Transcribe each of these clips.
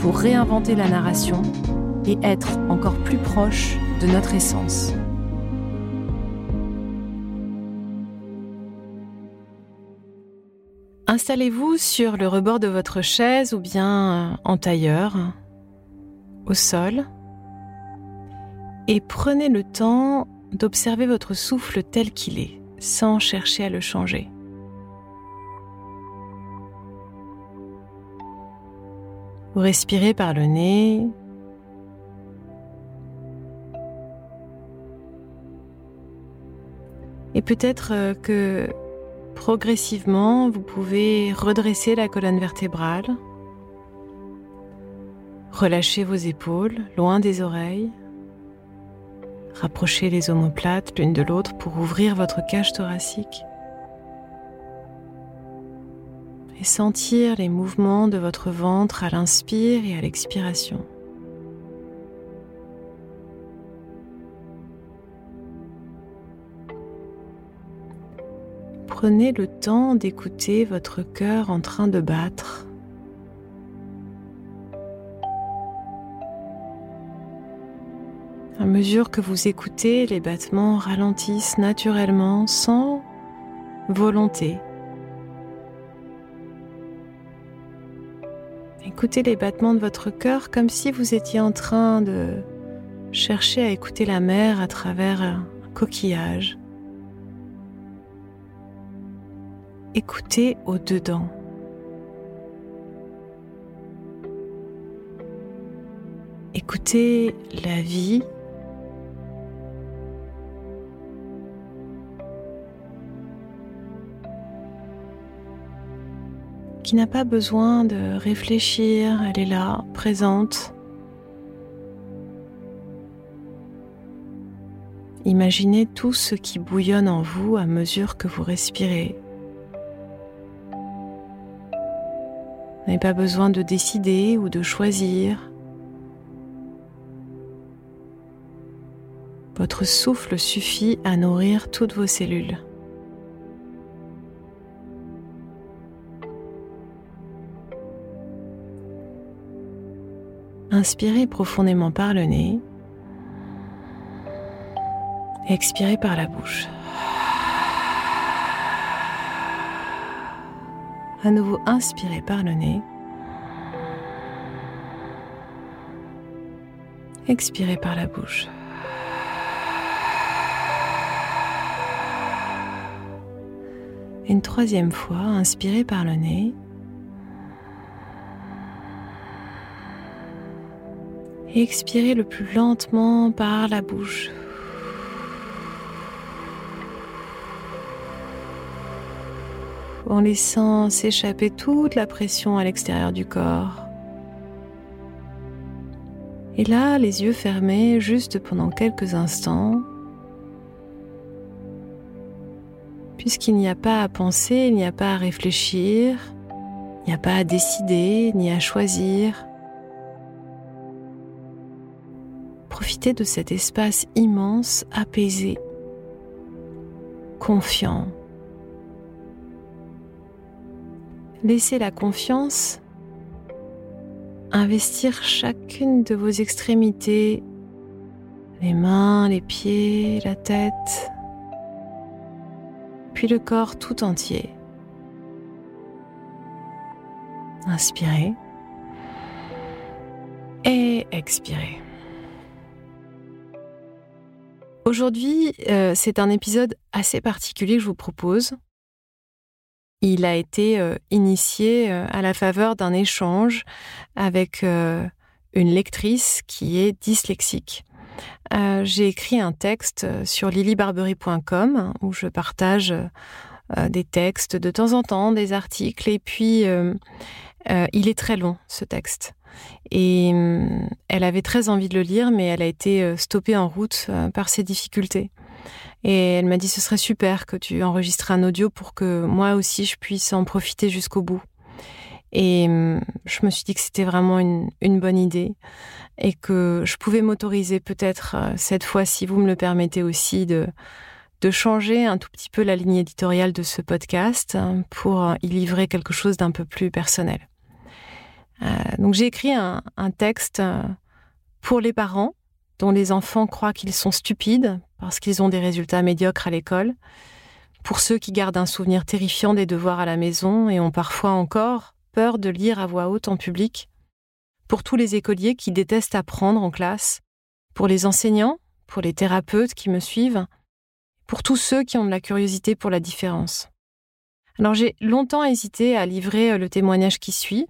pour réinventer la narration et être encore plus proche de notre essence. Installez-vous sur le rebord de votre chaise ou bien euh, en tailleur, au sol, et prenez le temps d'observer votre souffle tel qu'il est, sans chercher à le changer. Vous respirez par le nez. Et peut-être euh, que Progressivement, vous pouvez redresser la colonne vertébrale, relâcher vos épaules loin des oreilles, rapprocher les omoplates l'une de l'autre pour ouvrir votre cage thoracique et sentir les mouvements de votre ventre à l'inspire et à l'expiration. prenez le temps d'écouter votre cœur en train de battre. À mesure que vous écoutez, les battements ralentissent naturellement sans volonté. Écoutez les battements de votre cœur comme si vous étiez en train de chercher à écouter la mer à travers un coquillage. écoutez au-dedans. Écoutez la vie. Qui n'a pas besoin de réfléchir, elle est là, présente. Imaginez tout ce qui bouillonne en vous à mesure que vous respirez. n'avez pas besoin de décider ou de choisir. Votre souffle suffit à nourrir toutes vos cellules. Inspirez profondément par le nez. Expirez par la bouche. À nouveau, inspirez par le nez. Expirez par la bouche. Une troisième fois, inspirez par le nez. Et expirez le plus lentement par la bouche. en laissant s'échapper toute la pression à l'extérieur du corps. Et là, les yeux fermés juste pendant quelques instants, puisqu'il n'y a pas à penser, il n'y a pas à réfléchir, il n'y a pas à décider, ni à choisir. Profiter de cet espace immense, apaisé, confiant. Laissez la confiance investir chacune de vos extrémités, les mains, les pieds, la tête, puis le corps tout entier. Inspirez et expirez. Aujourd'hui, euh, c'est un épisode assez particulier que je vous propose. Il a été euh, initié euh, à la faveur d'un échange avec une lectrice qui est dyslexique. J'ai écrit un texte sur lilybarbery.com où je partage des textes de temps en temps, des articles, et puis il est très long ce texte. Et hum, elle avait très envie de le lire, mais elle a été euh, stoppée en route euh, par ses difficultés. Et elle m'a dit ce serait super que tu enregistres un audio pour que moi aussi je puisse en profiter jusqu'au bout. Et je me suis dit que c'était vraiment une, bonne idée et que je pouvais m'autoriser peut-être euh, cette fois, si vous me le permettez aussi, de, de changer un tout petit peu la ligne éditoriale de ce podcast hein, pour y livrer quelque chose d'un peu plus personnel. Euh, donc j'ai écrit un, texte euh, pour les parents dont les enfants croient qu'ils sont stupides parce qu'ils ont des résultats médiocres à l'école, pour ceux qui gardent un souvenir terrifiant des devoirs à la maison et ont parfois encore peur de lire à voix haute en public, pour tous les écoliers qui détestent apprendre en classe, pour les enseignants, pour les thérapeutes qui me suivent, pour tous ceux qui ont de la curiosité pour la différence. Alors j'ai longtemps hésité à livrer euh, le témoignage qui suit,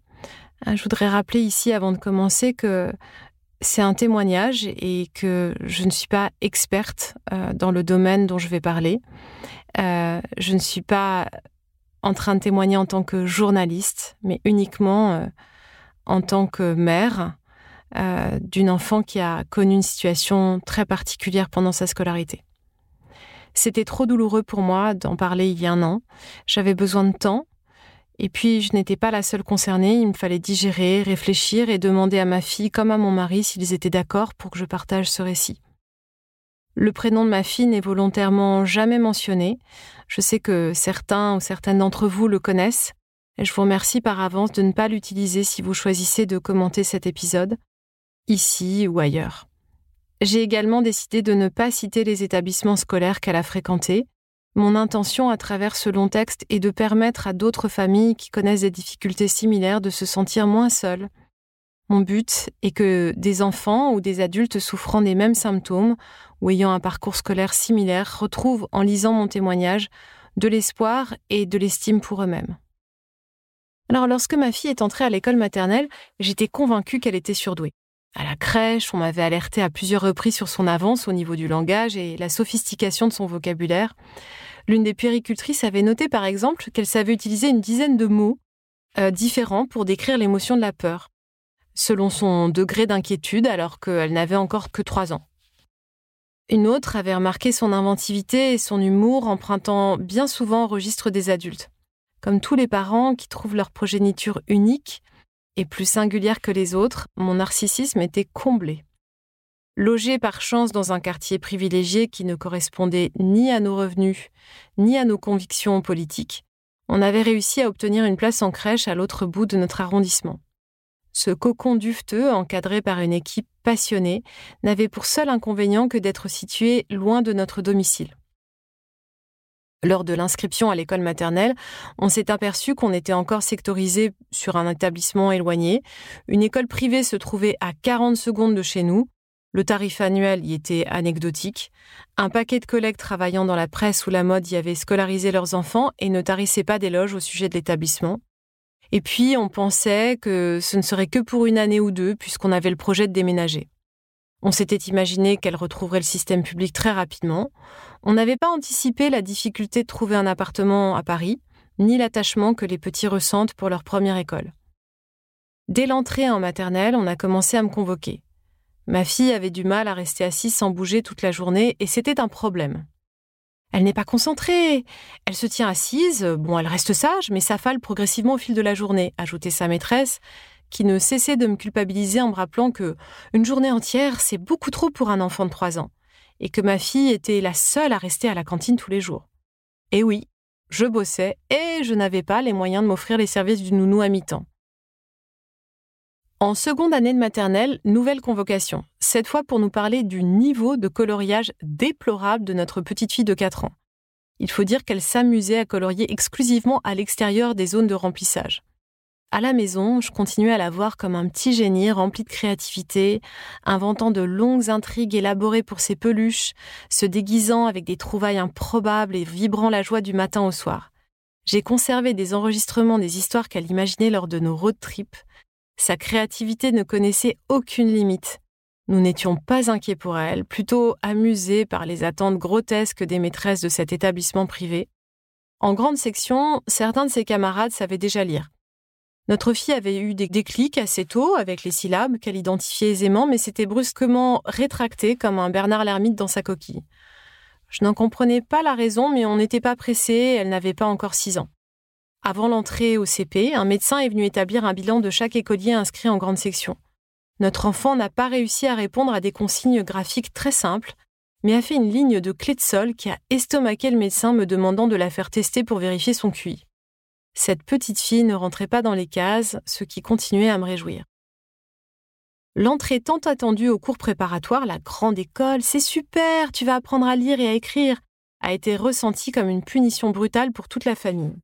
je voudrais rappeler ici, avant de commencer, que c'est un témoignage et que je ne suis pas experte euh, dans le domaine dont je vais parler. Euh, je ne suis pas en train de témoigner en tant que journaliste, mais uniquement euh, en tant que mère d'une enfant qui a connu une situation très particulière pendant sa scolarité. C'était trop douloureux pour moi d'en parler il y a un an. J'avais besoin de temps et puis, je n'étais pas la seule concernée, il me fallait digérer, réfléchir et demander à ma fille comme à mon mari s'ils étaient d'accord pour que je partage ce récit. Le prénom de ma fille n'est volontairement jamais mentionné. Je sais que certains ou certaines d'entre vous le connaissent, et je vous remercie par avance de ne pas l'utiliser si vous choisissez de commenter cet épisode, ici ou ailleurs. J'ai également décidé de ne pas citer les établissements scolaires qu'elle a fréquentés, mon intention à travers ce long texte est de permettre à d'autres familles qui connaissent des difficultés similaires de se sentir moins seules. Mon but est que des enfants ou des adultes souffrant des mêmes symptômes ou ayant un parcours scolaire similaire retrouvent en lisant mon témoignage de l'espoir et de l'estime pour eux-mêmes. Alors lorsque ma fille est entrée à l'école maternelle, j'étais convaincue qu'elle était surdouée. À la crèche, on m'avait alerté à plusieurs reprises sur son avance au niveau du langage et la sophistication de son vocabulaire. L'une des puéricultrices avait noté par exemple qu'elle savait utiliser une dizaine de mots euh, différents pour décrire l'émotion de la peur, selon son degré d'inquiétude alors qu'elle n'avait encore que trois ans. Une autre avait remarqué son inventivité et son humour empruntant bien souvent au registre des adultes. Comme tous les parents qui trouvent leur progéniture unique et plus singulière que les autres, mon narcissisme était comblé. Logé par chance dans un quartier privilégié qui ne correspondait ni à nos revenus, ni à nos convictions politiques, on avait réussi à obtenir une place en crèche à l'autre bout de notre arrondissement. Ce cocon dufteux, encadré par une équipe passionnée, n'avait pour seul inconvénient que d'être situé loin de notre domicile. Lors de l'inscription à l'école maternelle, on s'est aperçu qu'on était encore sectorisé sur un établissement éloigné. Une école privée se trouvait à 40 secondes de chez nous, le tarif annuel y était anecdotique. Un paquet de collègues travaillant dans la presse ou la mode y avaient scolarisé leurs enfants et ne tarissaient pas d'éloges au sujet de l'établissement. Et puis, on pensait que ce ne serait que pour une année ou deux, puisqu'on avait le projet de déménager. On s'était imaginé qu'elle retrouverait le système public très rapidement. On n'avait pas anticipé la difficulté de trouver un appartement à Paris, ni l'attachement que les petits ressentent pour leur première école. Dès l'entrée en maternelle, on a commencé à me convoquer. Ma fille avait du mal à rester assise sans bouger toute la journée et c'était un problème. Elle n'est pas concentrée. Elle se tient assise. Bon, elle reste sage, mais s'affale progressivement au fil de la journée, ajoutait sa maîtresse, qui ne cessait de me culpabiliser en me rappelant que une journée entière, c'est beaucoup trop pour un enfant de 3 ans, et que ma fille était la seule à rester à la cantine tous les jours. Et oui, je bossais et je n'avais pas les moyens de m'offrir les services du nounou à mi-temps. En seconde année de maternelle, nouvelle convocation, cette fois pour nous parler du niveau de coloriage déplorable de notre petite fille de 4 ans. Il faut dire qu'elle s'amusait à colorier exclusivement à l'extérieur des zones de remplissage. À la maison, je continuais à la voir comme un petit génie rempli de créativité, inventant de longues intrigues élaborées pour ses peluches, se déguisant avec des trouvailles improbables et vibrant la joie du matin au soir. J'ai conservé des enregistrements des histoires qu'elle imaginait lors de nos road trips. Sa créativité ne connaissait aucune limite. Nous n'étions pas inquiets pour elle, plutôt amusés par les attentes grotesques des maîtresses de cet établissement privé. En grande section, certains de ses camarades savaient déjà lire. Notre fille avait eu des déclics assez tôt avec les syllabes qu'elle identifiait aisément, mais s'était brusquement rétractée comme un Bernard l'ermite dans sa coquille. Je n'en comprenais pas la raison, mais on n'était pas pressé, elle n'avait pas encore six ans. Avant l'entrée au CP, un médecin est venu établir un bilan de chaque écolier inscrit en grande section. Notre enfant n'a pas réussi à répondre à des consignes graphiques très simples, mais a fait une ligne de clé de sol qui a estomaqué le médecin me demandant de la faire tester pour vérifier son QI. Cette petite fille ne rentrait pas dans les cases, ce qui continuait à me réjouir. L'entrée tant attendue au cours préparatoire, la grande école, c'est super, tu vas apprendre à lire et à écrire, a été ressentie comme une punition brutale pour toute la famille.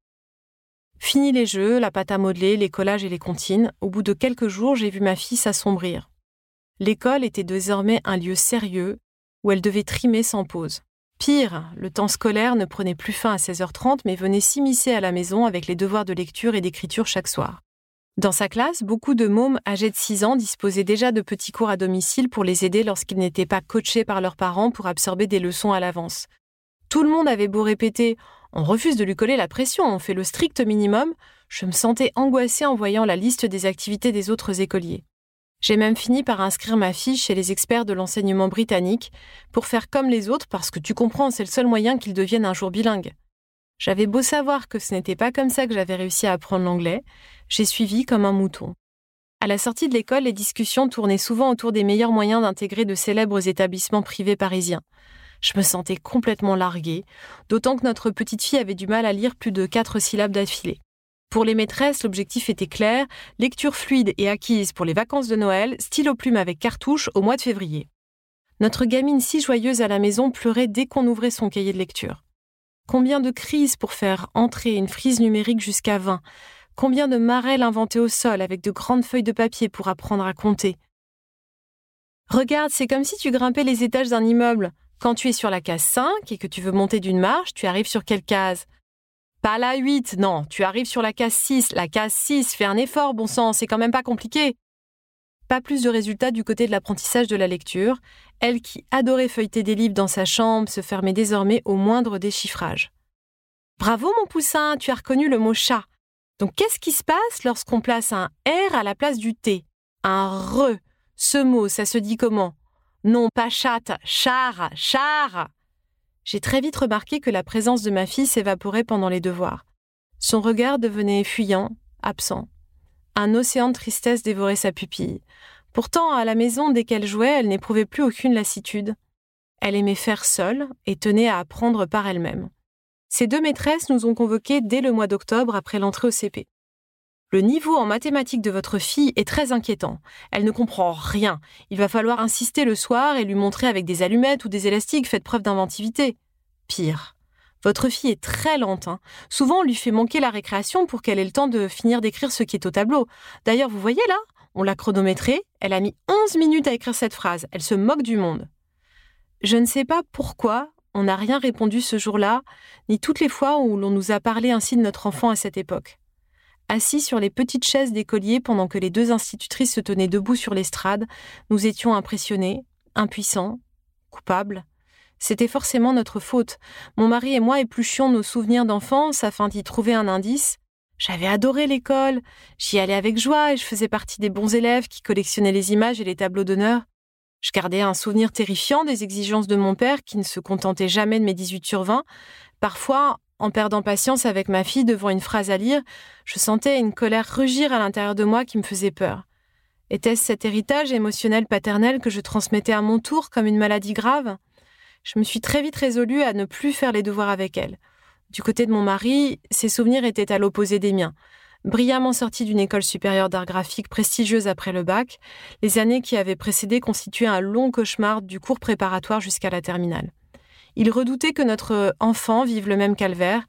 Fini les jeux, la pâte à modeler, les collages et les comptines, au bout de quelques jours, j'ai vu ma fille s'assombrir. L'école était désormais un lieu sérieux où elle devait trimer sans pause. Pire, le temps scolaire ne prenait plus fin à 16h30 mais venait s'immiscer à la maison avec les devoirs de lecture et d'écriture chaque soir. Dans sa classe, beaucoup de mômes âgés de 6 ans disposaient déjà de petits cours à domicile pour les aider lorsqu'ils n'étaient pas coachés par leurs parents pour absorber des leçons à l'avance. Tout le monde avait beau répéter On refuse de lui coller la pression, on fait le strict minimum, je me sentais angoissée en voyant la liste des activités des autres écoliers. J'ai même fini par inscrire ma fille chez les experts de l'enseignement britannique pour faire comme les autres parce que tu comprends, c'est le seul moyen qu'ils deviennent un jour bilingues. J'avais beau savoir que ce n'était pas comme ça que j'avais réussi à apprendre l'anglais, j'ai suivi comme un mouton. À la sortie de l'école, les discussions tournaient souvent autour des meilleurs moyens d'intégrer de célèbres établissements privés parisiens. Je me sentais complètement larguée, d'autant que notre petite fille avait du mal à lire plus de quatre syllabes d'affilée. Pour les maîtresses, l'objectif était clair, lecture fluide et acquise pour les vacances de Noël, stylo plume avec cartouche au mois de février. Notre gamine si joyeuse à la maison pleurait dès qu'on ouvrait son cahier de lecture. Combien de crises pour faire entrer une frise numérique jusqu'à 20 Combien de marelles inventées au sol avec de grandes feuilles de papier pour apprendre à compter Regarde, c'est comme si tu grimpais les étages d'un immeuble. Quand tu es sur la case 5 et que tu veux monter d'une marche, tu arrives sur quelle case? Pas la 8, non, tu arrives sur la case 6. La case 6, fais un effort, bon sang, c'est quand même pas compliqué. Pas plus de résultats du côté de l'apprentissage de la lecture. Elle qui adorait feuilleter des livres dans sa chambre se fermait désormais au moindre déchiffrage. Bravo mon poussin, tu as reconnu le mot chat. Donc qu'est-ce qui se passe lorsqu'on place un R à la place du T? Un re. Ce mot, ça se dit comment? Non, pas chatte, char, char. J'ai très vite remarqué que la présence de ma fille s'évaporait pendant les devoirs. Son regard devenait fuyant, absent. Un océan de tristesse dévorait sa pupille. Pourtant, à la maison, dès qu'elle jouait, elle n'éprouvait plus aucune lassitude. Elle aimait faire seule et tenait à apprendre par elle-même. Ces deux maîtresses nous ont convoqués dès le mois d'octobre après l'entrée au CP. Le niveau en mathématiques de votre fille est très inquiétant. Elle ne comprend rien. Il va falloir insister le soir et lui montrer avec des allumettes ou des élastiques, faites preuve d'inventivité. Pire. Votre fille est très lente. Hein. Souvent, on lui fait manquer la récréation pour qu'elle ait le temps de finir d'écrire ce qui est au tableau. D'ailleurs, vous voyez là, on l'a chronométrée, elle a mis 11 minutes à écrire cette phrase. Elle se moque du monde. Je ne sais pas pourquoi on n'a rien répondu ce jour-là, ni toutes les fois où l'on nous a parlé ainsi de notre enfant à cette époque. Assis sur les petites chaises d'écoliers pendant que les deux institutrices se tenaient debout sur l'estrade, nous étions impressionnés, impuissants, coupables. C'était forcément notre faute. Mon mari et moi épluchions nos souvenirs d'enfance afin d'y trouver un indice. J'avais adoré l'école, j'y allais avec joie et je faisais partie des bons élèves qui collectionnaient les images et les tableaux d'honneur. Je gardais un souvenir terrifiant des exigences de mon père qui ne se contentait jamais de mes 18 sur 20, parfois en perdant patience avec ma fille devant une phrase à lire, je sentais une colère rugir à l'intérieur de moi qui me faisait peur. Était-ce cet héritage émotionnel paternel que je transmettais à mon tour comme une maladie grave? Je me suis très vite résolue à ne plus faire les devoirs avec elle. Du côté de mon mari, ses souvenirs étaient à l'opposé des miens. Brillamment sorti d'une école supérieure d'art graphique prestigieuse après le bac, les années qui avaient précédé constituaient un long cauchemar du cours préparatoire jusqu'à la terminale. Il redoutait que notre enfant vive le même calvaire,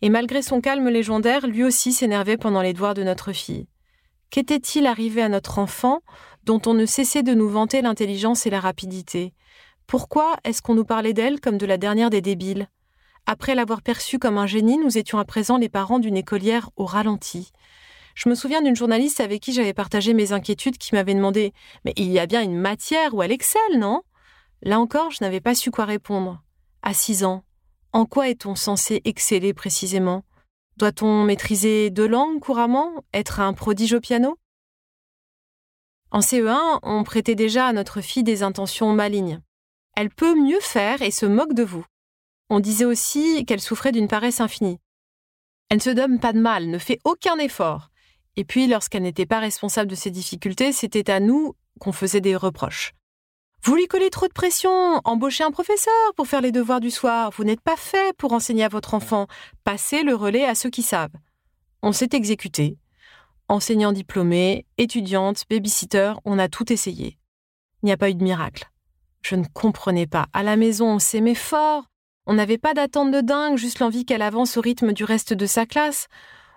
et malgré son calme légendaire, lui aussi s'énervait pendant les devoirs de notre fille. Qu'était-il arrivé à notre enfant dont on ne cessait de nous vanter l'intelligence et la rapidité? Pourquoi est-ce qu'on nous parlait d'elle comme de la dernière des débiles? Après l'avoir perçue comme un génie, nous étions à présent les parents d'une écolière au ralenti. Je me souviens d'une journaliste avec qui j'avais partagé mes inquiétudes qui m'avait demandé Mais il y a bien une matière où elle excelle, non? Là encore, je n'avais pas su quoi répondre. À six ans, en quoi est-on censé exceller précisément? Doit-on maîtriser deux langues couramment Être un prodige au piano? En CE1, on prêtait déjà à notre fille des intentions malignes. Elle peut mieux faire et se moque de vous. On disait aussi qu'elle souffrait d'une paresse infinie. Elle ne se donne pas de mal, ne fait aucun effort. Et puis, lorsqu'elle n'était pas responsable de ses difficultés, c'était à nous qu'on faisait des reproches. Vous lui collez trop de pression, embauchez un professeur pour faire les devoirs du soir, vous n'êtes pas fait pour enseigner à votre enfant, passez le relais à ceux qui savent. On s'est exécuté. Enseignant diplômé, étudiante, babysitter, on a tout essayé. Il n'y a pas eu de miracle. Je ne comprenais pas. À la maison, on s'aimait fort. On n'avait pas d'attente de dingue, juste l'envie qu'elle avance au rythme du reste de sa classe.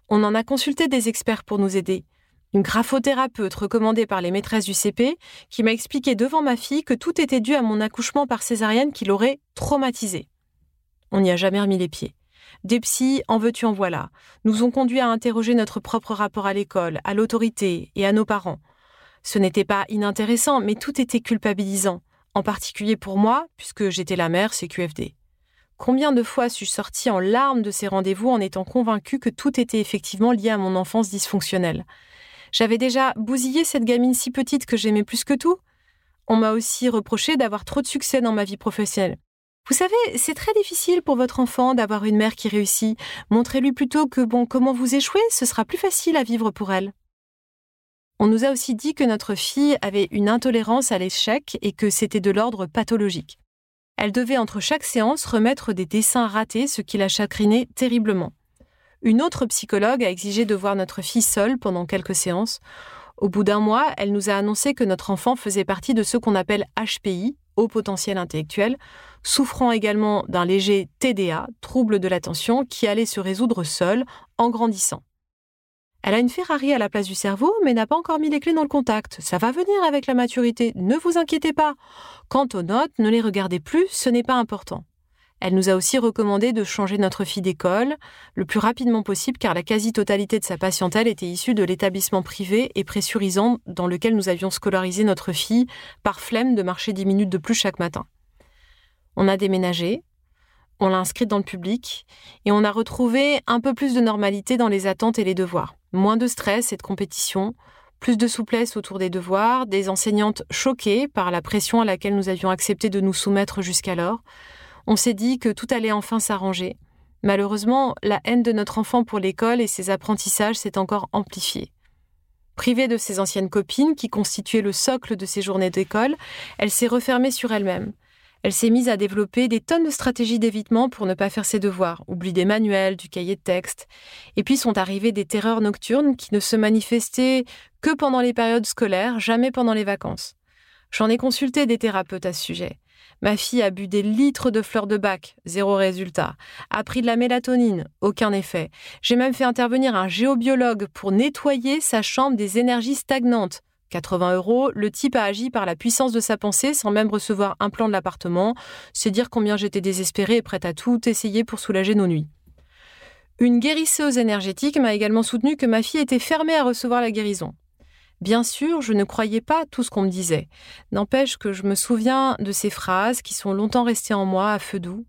On en a consulté des experts pour nous aider une graphothérapeute recommandée par les maîtresses du CP, qui m'a expliqué devant ma fille que tout était dû à mon accouchement par césarienne qui l'aurait traumatisée. On n'y a jamais remis les pieds. Des psys, en veux-tu en voilà, nous ont conduit à interroger notre propre rapport à l'école, à l'autorité et à nos parents. Ce n'était pas inintéressant, mais tout était culpabilisant, en particulier pour moi, puisque j'étais la mère CQFD. Combien de fois suis-je sortie en larmes de ces rendez-vous en étant convaincue que tout était effectivement lié à mon enfance dysfonctionnelle? J'avais déjà bousillé cette gamine si petite que j'aimais plus que tout. On m'a aussi reproché d'avoir trop de succès dans ma vie professionnelle. Vous savez, c'est très difficile pour votre enfant d'avoir une mère qui réussit. Montrez-lui plutôt que, bon, comment vous échouez, ce sera plus facile à vivre pour elle. On nous a aussi dit que notre fille avait une intolérance à l'échec et que c'était de l'ordre pathologique. Elle devait entre chaque séance remettre des dessins ratés, ce qui la chagrinait terriblement. Une autre psychologue a exigé de voir notre fille seule pendant quelques séances. Au bout d'un mois, elle nous a annoncé que notre enfant faisait partie de ceux qu'on appelle HPI, haut potentiel intellectuel, souffrant également d'un léger TDA, trouble de l'attention, qui allait se résoudre seul en grandissant. Elle a une Ferrari à la place du cerveau, mais n'a pas encore mis les clés dans le contact. Ça va venir avec la maturité, ne vous inquiétez pas. Quant aux notes, ne les regardez plus, ce n'est pas important. Elle nous a aussi recommandé de changer notre fille d'école le plus rapidement possible car la quasi-totalité de sa patientèle était issue de l'établissement privé et pressurisant dans lequel nous avions scolarisé notre fille par flemme de marcher dix minutes de plus chaque matin. On a déménagé, on l'a inscrite dans le public et on a retrouvé un peu plus de normalité dans les attentes et les devoirs. Moins de stress et de compétition, plus de souplesse autour des devoirs, des enseignantes choquées par la pression à laquelle nous avions accepté de nous soumettre jusqu'alors, on s'est dit que tout allait enfin s'arranger. Malheureusement, la haine de notre enfant pour l'école et ses apprentissages s'est encore amplifiée. Privée de ses anciennes copines, qui constituaient le socle de ses journées d'école, elle s'est refermée sur elle-même. Elle s'est mise à développer des tonnes de stratégies d'évitement pour ne pas faire ses devoirs, oubli des manuels, du cahier de texte. Et puis sont arrivées des terreurs nocturnes qui ne se manifestaient que pendant les périodes scolaires, jamais pendant les vacances. J'en ai consulté des thérapeutes à ce sujet. Ma fille a bu des litres de fleurs de bac, zéro résultat. A pris de la mélatonine, aucun effet. J'ai même fait intervenir un géobiologue pour nettoyer sa chambre des énergies stagnantes. 80 euros, le type a agi par la puissance de sa pensée sans même recevoir un plan de l'appartement. C'est dire combien j'étais désespérée et prête à tout essayer pour soulager nos nuits. Une guérisseuse énergétique m'a également soutenu que ma fille était fermée à recevoir la guérison. Bien sûr, je ne croyais pas tout ce qu'on me disait. N'empêche que je me souviens de ces phrases qui sont longtemps restées en moi à feu doux.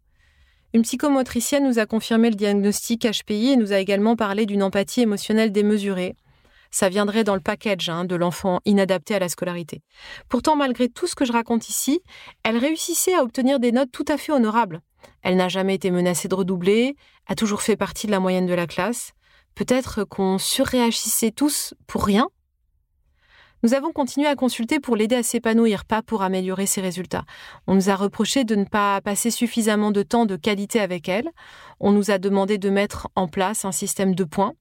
Une psychomotricienne nous a confirmé le diagnostic HPI et nous a également parlé d'une empathie émotionnelle démesurée. Ça viendrait dans le package hein, de l'enfant inadapté à la scolarité. Pourtant, malgré tout ce que je raconte ici, elle réussissait à obtenir des notes tout à fait honorables. Elle n'a jamais été menacée de redoubler, a toujours fait partie de la moyenne de la classe. Peut-être qu'on surréagissait tous pour rien? Nous avons continué à consulter pour l'aider à s'épanouir, pas pour améliorer ses résultats. On nous a reproché de ne pas passer suffisamment de temps de qualité avec elle. On nous a demandé de mettre en place un système de points.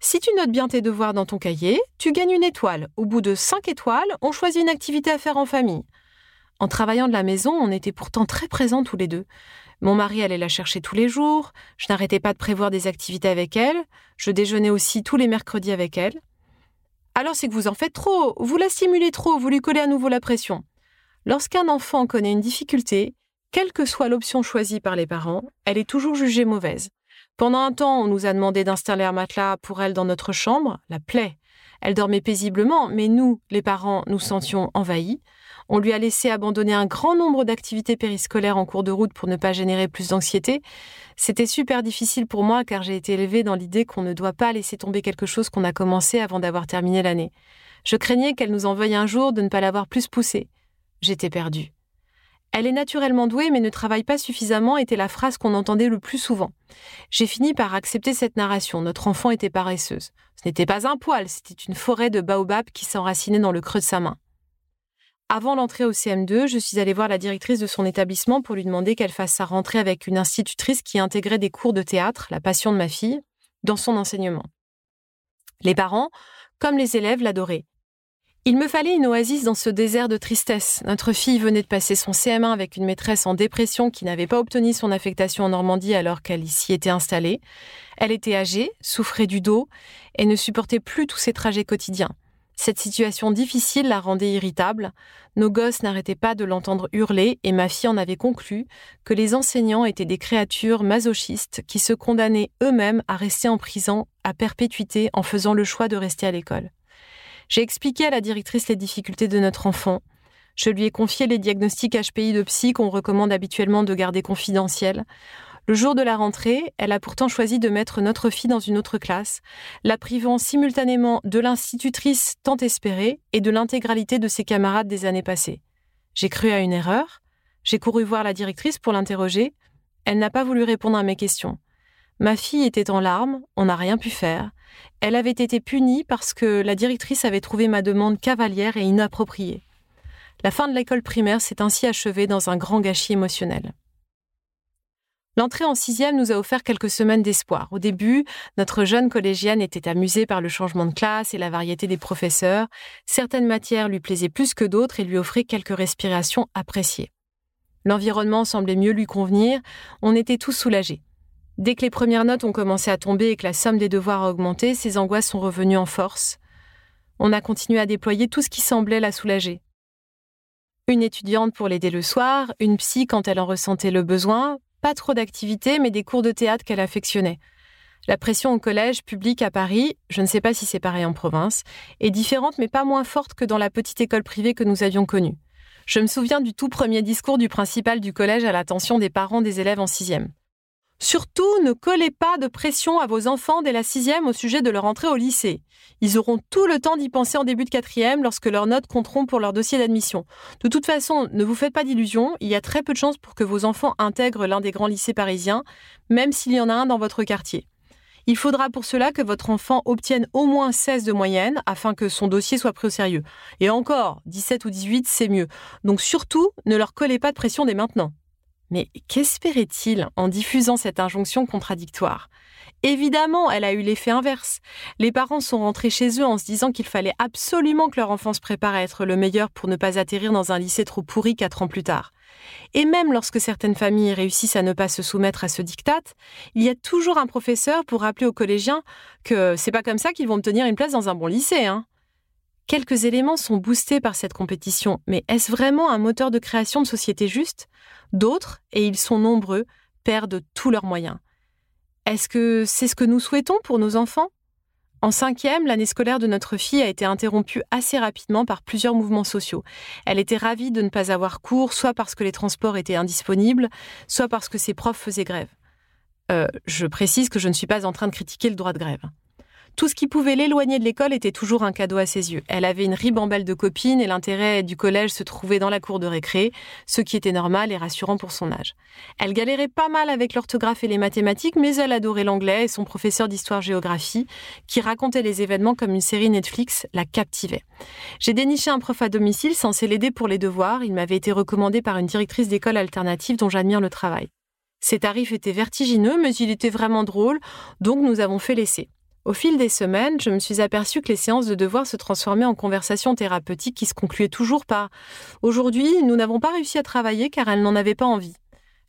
Si tu notes bien tes devoirs dans ton cahier, tu gagnes une étoile. Au bout de cinq étoiles, on choisit une activité à faire en famille. En travaillant de la maison, on était pourtant très présents tous les deux. Mon mari allait la chercher tous les jours, je n'arrêtais pas de prévoir des activités avec elle, je déjeunais aussi tous les mercredis avec elle alors c'est que vous en faites trop, vous la stimulez trop, vous lui collez à nouveau la pression. Lorsqu'un enfant connaît une difficulté, quelle que soit l'option choisie par les parents, elle est toujours jugée mauvaise. Pendant un temps, on nous a demandé d'installer un matelas pour elle dans notre chambre, la plaie. Elle dormait paisiblement, mais nous, les parents, nous sentions envahis. On lui a laissé abandonner un grand nombre d'activités périscolaires en cours de route pour ne pas générer plus d'anxiété. C'était super difficile pour moi car j'ai été élevée dans l'idée qu'on ne doit pas laisser tomber quelque chose qu'on a commencé avant d'avoir terminé l'année. Je craignais qu'elle nous en veuille un jour de ne pas l'avoir plus poussée. J'étais perdue. Elle est naturellement douée mais ne travaille pas suffisamment était la phrase qu'on entendait le plus souvent. J'ai fini par accepter cette narration. Notre enfant était paresseuse. Ce n'était pas un poil, c'était une forêt de baobab qui s'enracinait dans le creux de sa main. Avant l'entrée au CM2, je suis allée voir la directrice de son établissement pour lui demander qu'elle fasse sa rentrée avec une institutrice qui intégrait des cours de théâtre, la passion de ma fille, dans son enseignement. Les parents, comme les élèves, l'adoraient. Il me fallait une oasis dans ce désert de tristesse. Notre fille venait de passer son CM1 avec une maîtresse en dépression qui n'avait pas obtenu son affectation en Normandie alors qu'elle s'y était installée. Elle était âgée, souffrait du dos et ne supportait plus tous ses trajets quotidiens. Cette situation difficile la rendait irritable. Nos gosses n'arrêtaient pas de l'entendre hurler et ma fille en avait conclu que les enseignants étaient des créatures masochistes qui se condamnaient eux-mêmes à rester en prison à perpétuité en faisant le choix de rester à l'école. J'ai expliqué à la directrice les difficultés de notre enfant. Je lui ai confié les diagnostics HPI de psy qu'on recommande habituellement de garder confidentiels. Le jour de la rentrée, elle a pourtant choisi de mettre notre fille dans une autre classe, la privant simultanément de l'institutrice tant espérée et de l'intégralité de ses camarades des années passées. J'ai cru à une erreur, j'ai couru voir la directrice pour l'interroger, elle n'a pas voulu répondre à mes questions. Ma fille était en larmes, on n'a rien pu faire. Elle avait été punie parce que la directrice avait trouvé ma demande cavalière et inappropriée. La fin de l'école primaire s'est ainsi achevée dans un grand gâchis émotionnel. L'entrée en sixième nous a offert quelques semaines d'espoir. Au début, notre jeune collégienne était amusée par le changement de classe et la variété des professeurs. Certaines matières lui plaisaient plus que d'autres et lui offraient quelques respirations appréciées. L'environnement semblait mieux lui convenir, on était tous soulagés. Dès que les premières notes ont commencé à tomber et que la somme des devoirs a augmenté, ses angoisses sont revenues en force. On a continué à déployer tout ce qui semblait la soulager. Une étudiante pour l'aider le soir, une psy quand elle en ressentait le besoin, pas trop d'activités, mais des cours de théâtre qu'elle affectionnait. La pression au collège public à Paris, je ne sais pas si c'est pareil en province, est différente mais pas moins forte que dans la petite école privée que nous avions connue. Je me souviens du tout premier discours du principal du collège à l'attention des parents des élèves en sixième. Surtout, ne collez pas de pression à vos enfants dès la sixième au sujet de leur entrée au lycée. Ils auront tout le temps d'y penser en début de quatrième lorsque leurs notes compteront pour leur dossier d'admission. De toute façon, ne vous faites pas d'illusions, il y a très peu de chances pour que vos enfants intègrent l'un des grands lycées parisiens, même s'il y en a un dans votre quartier. Il faudra pour cela que votre enfant obtienne au moins 16 de moyenne afin que son dossier soit pris au sérieux. Et encore, 17 ou 18, c'est mieux. Donc surtout, ne leur collez pas de pression dès maintenant. Mais qu'espérait-il en diffusant cette injonction contradictoire? Évidemment, elle a eu l'effet inverse. Les parents sont rentrés chez eux en se disant qu'il fallait absolument que leur enfant se prépare à être le meilleur pour ne pas atterrir dans un lycée trop pourri quatre ans plus tard. Et même lorsque certaines familles réussissent à ne pas se soumettre à ce diktat, il y a toujours un professeur pour rappeler aux collégiens que c'est pas comme ça qu'ils vont obtenir une place dans un bon lycée, hein. Quelques éléments sont boostés par cette compétition, mais est-ce vraiment un moteur de création de société juste? D'autres, et ils sont nombreux, perdent tous leurs moyens. Est-ce que c'est ce que nous souhaitons pour nos enfants? En cinquième, l'année scolaire de notre fille a été interrompue assez rapidement par plusieurs mouvements sociaux. Elle était ravie de ne pas avoir cours, soit parce que les transports étaient indisponibles, soit parce que ses profs faisaient grève. Euh, je précise que je ne suis pas en train de critiquer le droit de grève. Tout ce qui pouvait l'éloigner de l'école était toujours un cadeau à ses yeux. Elle avait une ribambelle de copines et l'intérêt du collège se trouvait dans la cour de récré, ce qui était normal et rassurant pour son âge. Elle galérait pas mal avec l'orthographe et les mathématiques, mais elle adorait l'anglais et son professeur d'histoire-géographie, qui racontait les événements comme une série Netflix, la captivait. J'ai déniché un prof à domicile censé l'aider pour les devoirs. Il m'avait été recommandé par une directrice d'école alternative dont j'admire le travail. Ses tarifs étaient vertigineux, mais il était vraiment drôle, donc nous avons fait l'essai. Au fil des semaines, je me suis aperçue que les séances de devoirs se transformaient en conversations thérapeutiques qui se concluaient toujours par Aujourd'hui, nous n'avons pas réussi à travailler car elle n'en avait pas envie.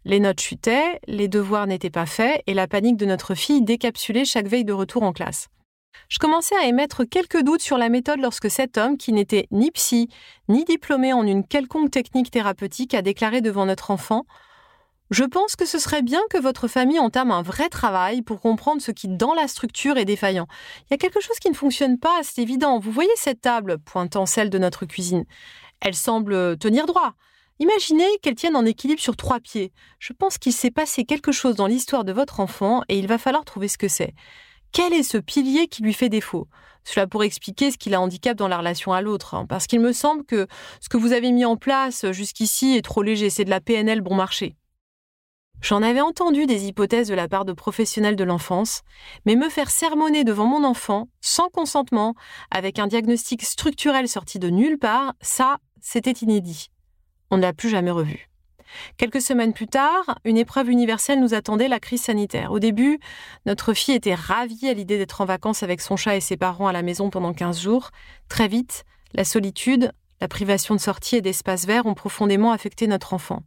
Les notes chutaient, les devoirs n'étaient pas faits et la panique de notre fille décapsulait chaque veille de retour en classe. Je commençais à émettre quelques doutes sur la méthode lorsque cet homme, qui n'était ni psy, ni diplômé en une quelconque technique thérapeutique, a déclaré devant notre enfant je pense que ce serait bien que votre famille entame un vrai travail pour comprendre ce qui, dans la structure, est défaillant. Il y a quelque chose qui ne fonctionne pas, c'est évident. Vous voyez cette table, pointant celle de notre cuisine. Elle semble tenir droit. Imaginez qu'elle tienne en équilibre sur trois pieds. Je pense qu'il s'est passé quelque chose dans l'histoire de votre enfant et il va falloir trouver ce que c'est. Quel est ce pilier qui lui fait défaut? Cela pourrait expliquer ce qu'il a handicap dans la relation à l'autre, hein, parce qu'il me semble que ce que vous avez mis en place jusqu'ici est trop léger, c'est de la PNL bon marché. J'en avais entendu des hypothèses de la part de professionnels de l'enfance, mais me faire sermonner devant mon enfant, sans consentement, avec un diagnostic structurel sorti de nulle part, ça, c'était inédit. On ne l'a plus jamais revu. Quelques semaines plus tard, une épreuve universelle nous attendait, la crise sanitaire. Au début, notre fille était ravie à l'idée d'être en vacances avec son chat et ses parents à la maison pendant 15 jours. Très vite, la solitude, la privation de sortie et d'espace vert ont profondément affecté notre enfant.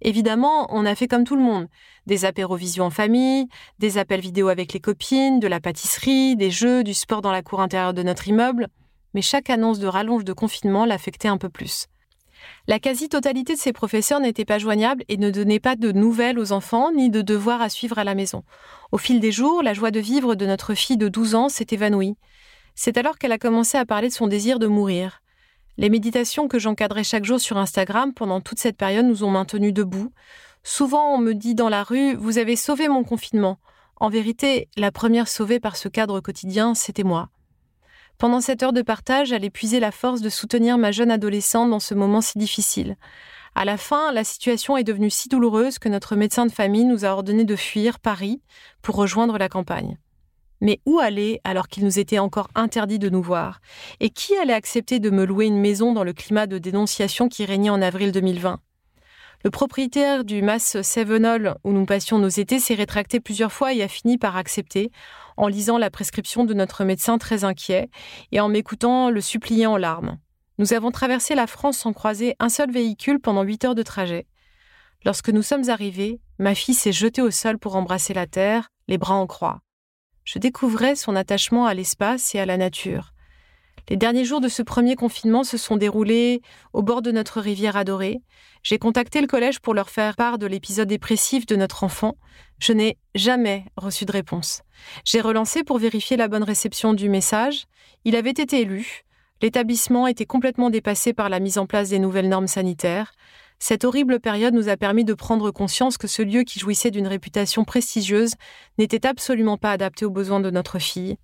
Évidemment, on a fait comme tout le monde. Des apérovisions en famille, des appels vidéo avec les copines, de la pâtisserie, des jeux, du sport dans la cour intérieure de notre immeuble. Mais chaque annonce de rallonge de confinement l'affectait un peu plus. La quasi-totalité de ses professeurs n'était pas joignable et ne donnait pas de nouvelles aux enfants ni de devoirs à suivre à la maison. Au fil des jours, la joie de vivre de notre fille de 12 ans s'est évanouie. C'est alors qu'elle a commencé à parler de son désir de mourir. Les méditations que j'encadrais chaque jour sur Instagram pendant toute cette période nous ont maintenus debout. Souvent, on me dit dans la rue Vous avez sauvé mon confinement. En vérité, la première sauvée par ce cadre quotidien, c'était moi. Pendant cette heure de partage, j'allais puiser la force de soutenir ma jeune adolescente dans ce moment si difficile. À la fin, la situation est devenue si douloureuse que notre médecin de famille nous a ordonné de fuir Paris pour rejoindre la campagne. Mais où aller alors qu'il nous était encore interdit de nous voir? Et qui allait accepter de me louer une maison dans le climat de dénonciation qui régnait en avril 2020 Le propriétaire du Mass Sevenol où nous passions nos étés s'est rétracté plusieurs fois et a fini par accepter en lisant la prescription de notre médecin très inquiet et en m'écoutant le supplier en larmes. Nous avons traversé la France sans croiser un seul véhicule pendant huit heures de trajet. Lorsque nous sommes arrivés, ma fille s'est jetée au sol pour embrasser la terre, les bras en croix je découvrais son attachement à l'espace et à la nature. Les derniers jours de ce premier confinement se sont déroulés au bord de notre rivière adorée. J'ai contacté le collège pour leur faire part de l'épisode dépressif de notre enfant. Je n'ai jamais reçu de réponse. J'ai relancé pour vérifier la bonne réception du message. Il avait été lu. L'établissement était complètement dépassé par la mise en place des nouvelles normes sanitaires. Cette horrible période nous a permis de prendre conscience que ce lieu qui jouissait d'une réputation prestigieuse n'était absolument pas adapté aux besoins de notre fille.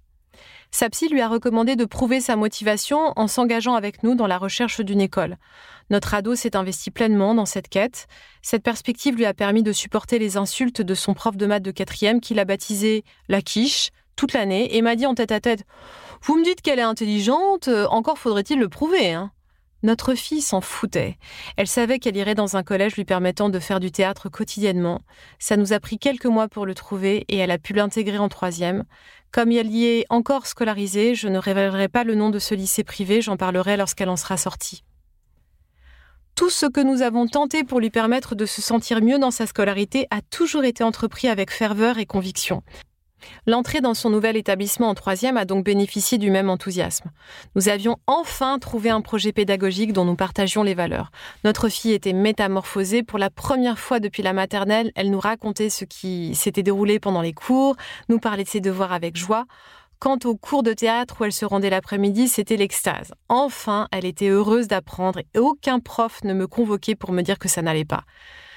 Sa psy lui a recommandé de prouver sa motivation en s'engageant avec nous dans la recherche d'une école. Notre ado s'est investi pleinement dans cette quête. Cette perspective lui a permis de supporter les insultes de son prof de maths de quatrième qui l'a baptisé la quiche toute l'année et m'a dit en tête à tête Vous me dites qu'elle est intelligente, encore faudrait-il le prouver, hein notre fille s'en foutait. Elle savait qu'elle irait dans un collège lui permettant de faire du théâtre quotidiennement. Ça nous a pris quelques mois pour le trouver et elle a pu l'intégrer en troisième. Comme elle y est encore scolarisée, je ne révélerai pas le nom de ce lycée privé, j'en parlerai lorsqu'elle en sera sortie. Tout ce que nous avons tenté pour lui permettre de se sentir mieux dans sa scolarité a toujours été entrepris avec ferveur et conviction. L'entrée dans son nouvel établissement en troisième a donc bénéficié du même enthousiasme. Nous avions enfin trouvé un projet pédagogique dont nous partagions les valeurs. Notre fille était métamorphosée. Pour la première fois depuis la maternelle, elle nous racontait ce qui s'était déroulé pendant les cours, nous parlait de ses devoirs avec joie. Quant aux cours de théâtre où elle se rendait l'après-midi, c'était l'extase. Enfin, elle était heureuse d'apprendre et aucun prof ne me convoquait pour me dire que ça n'allait pas.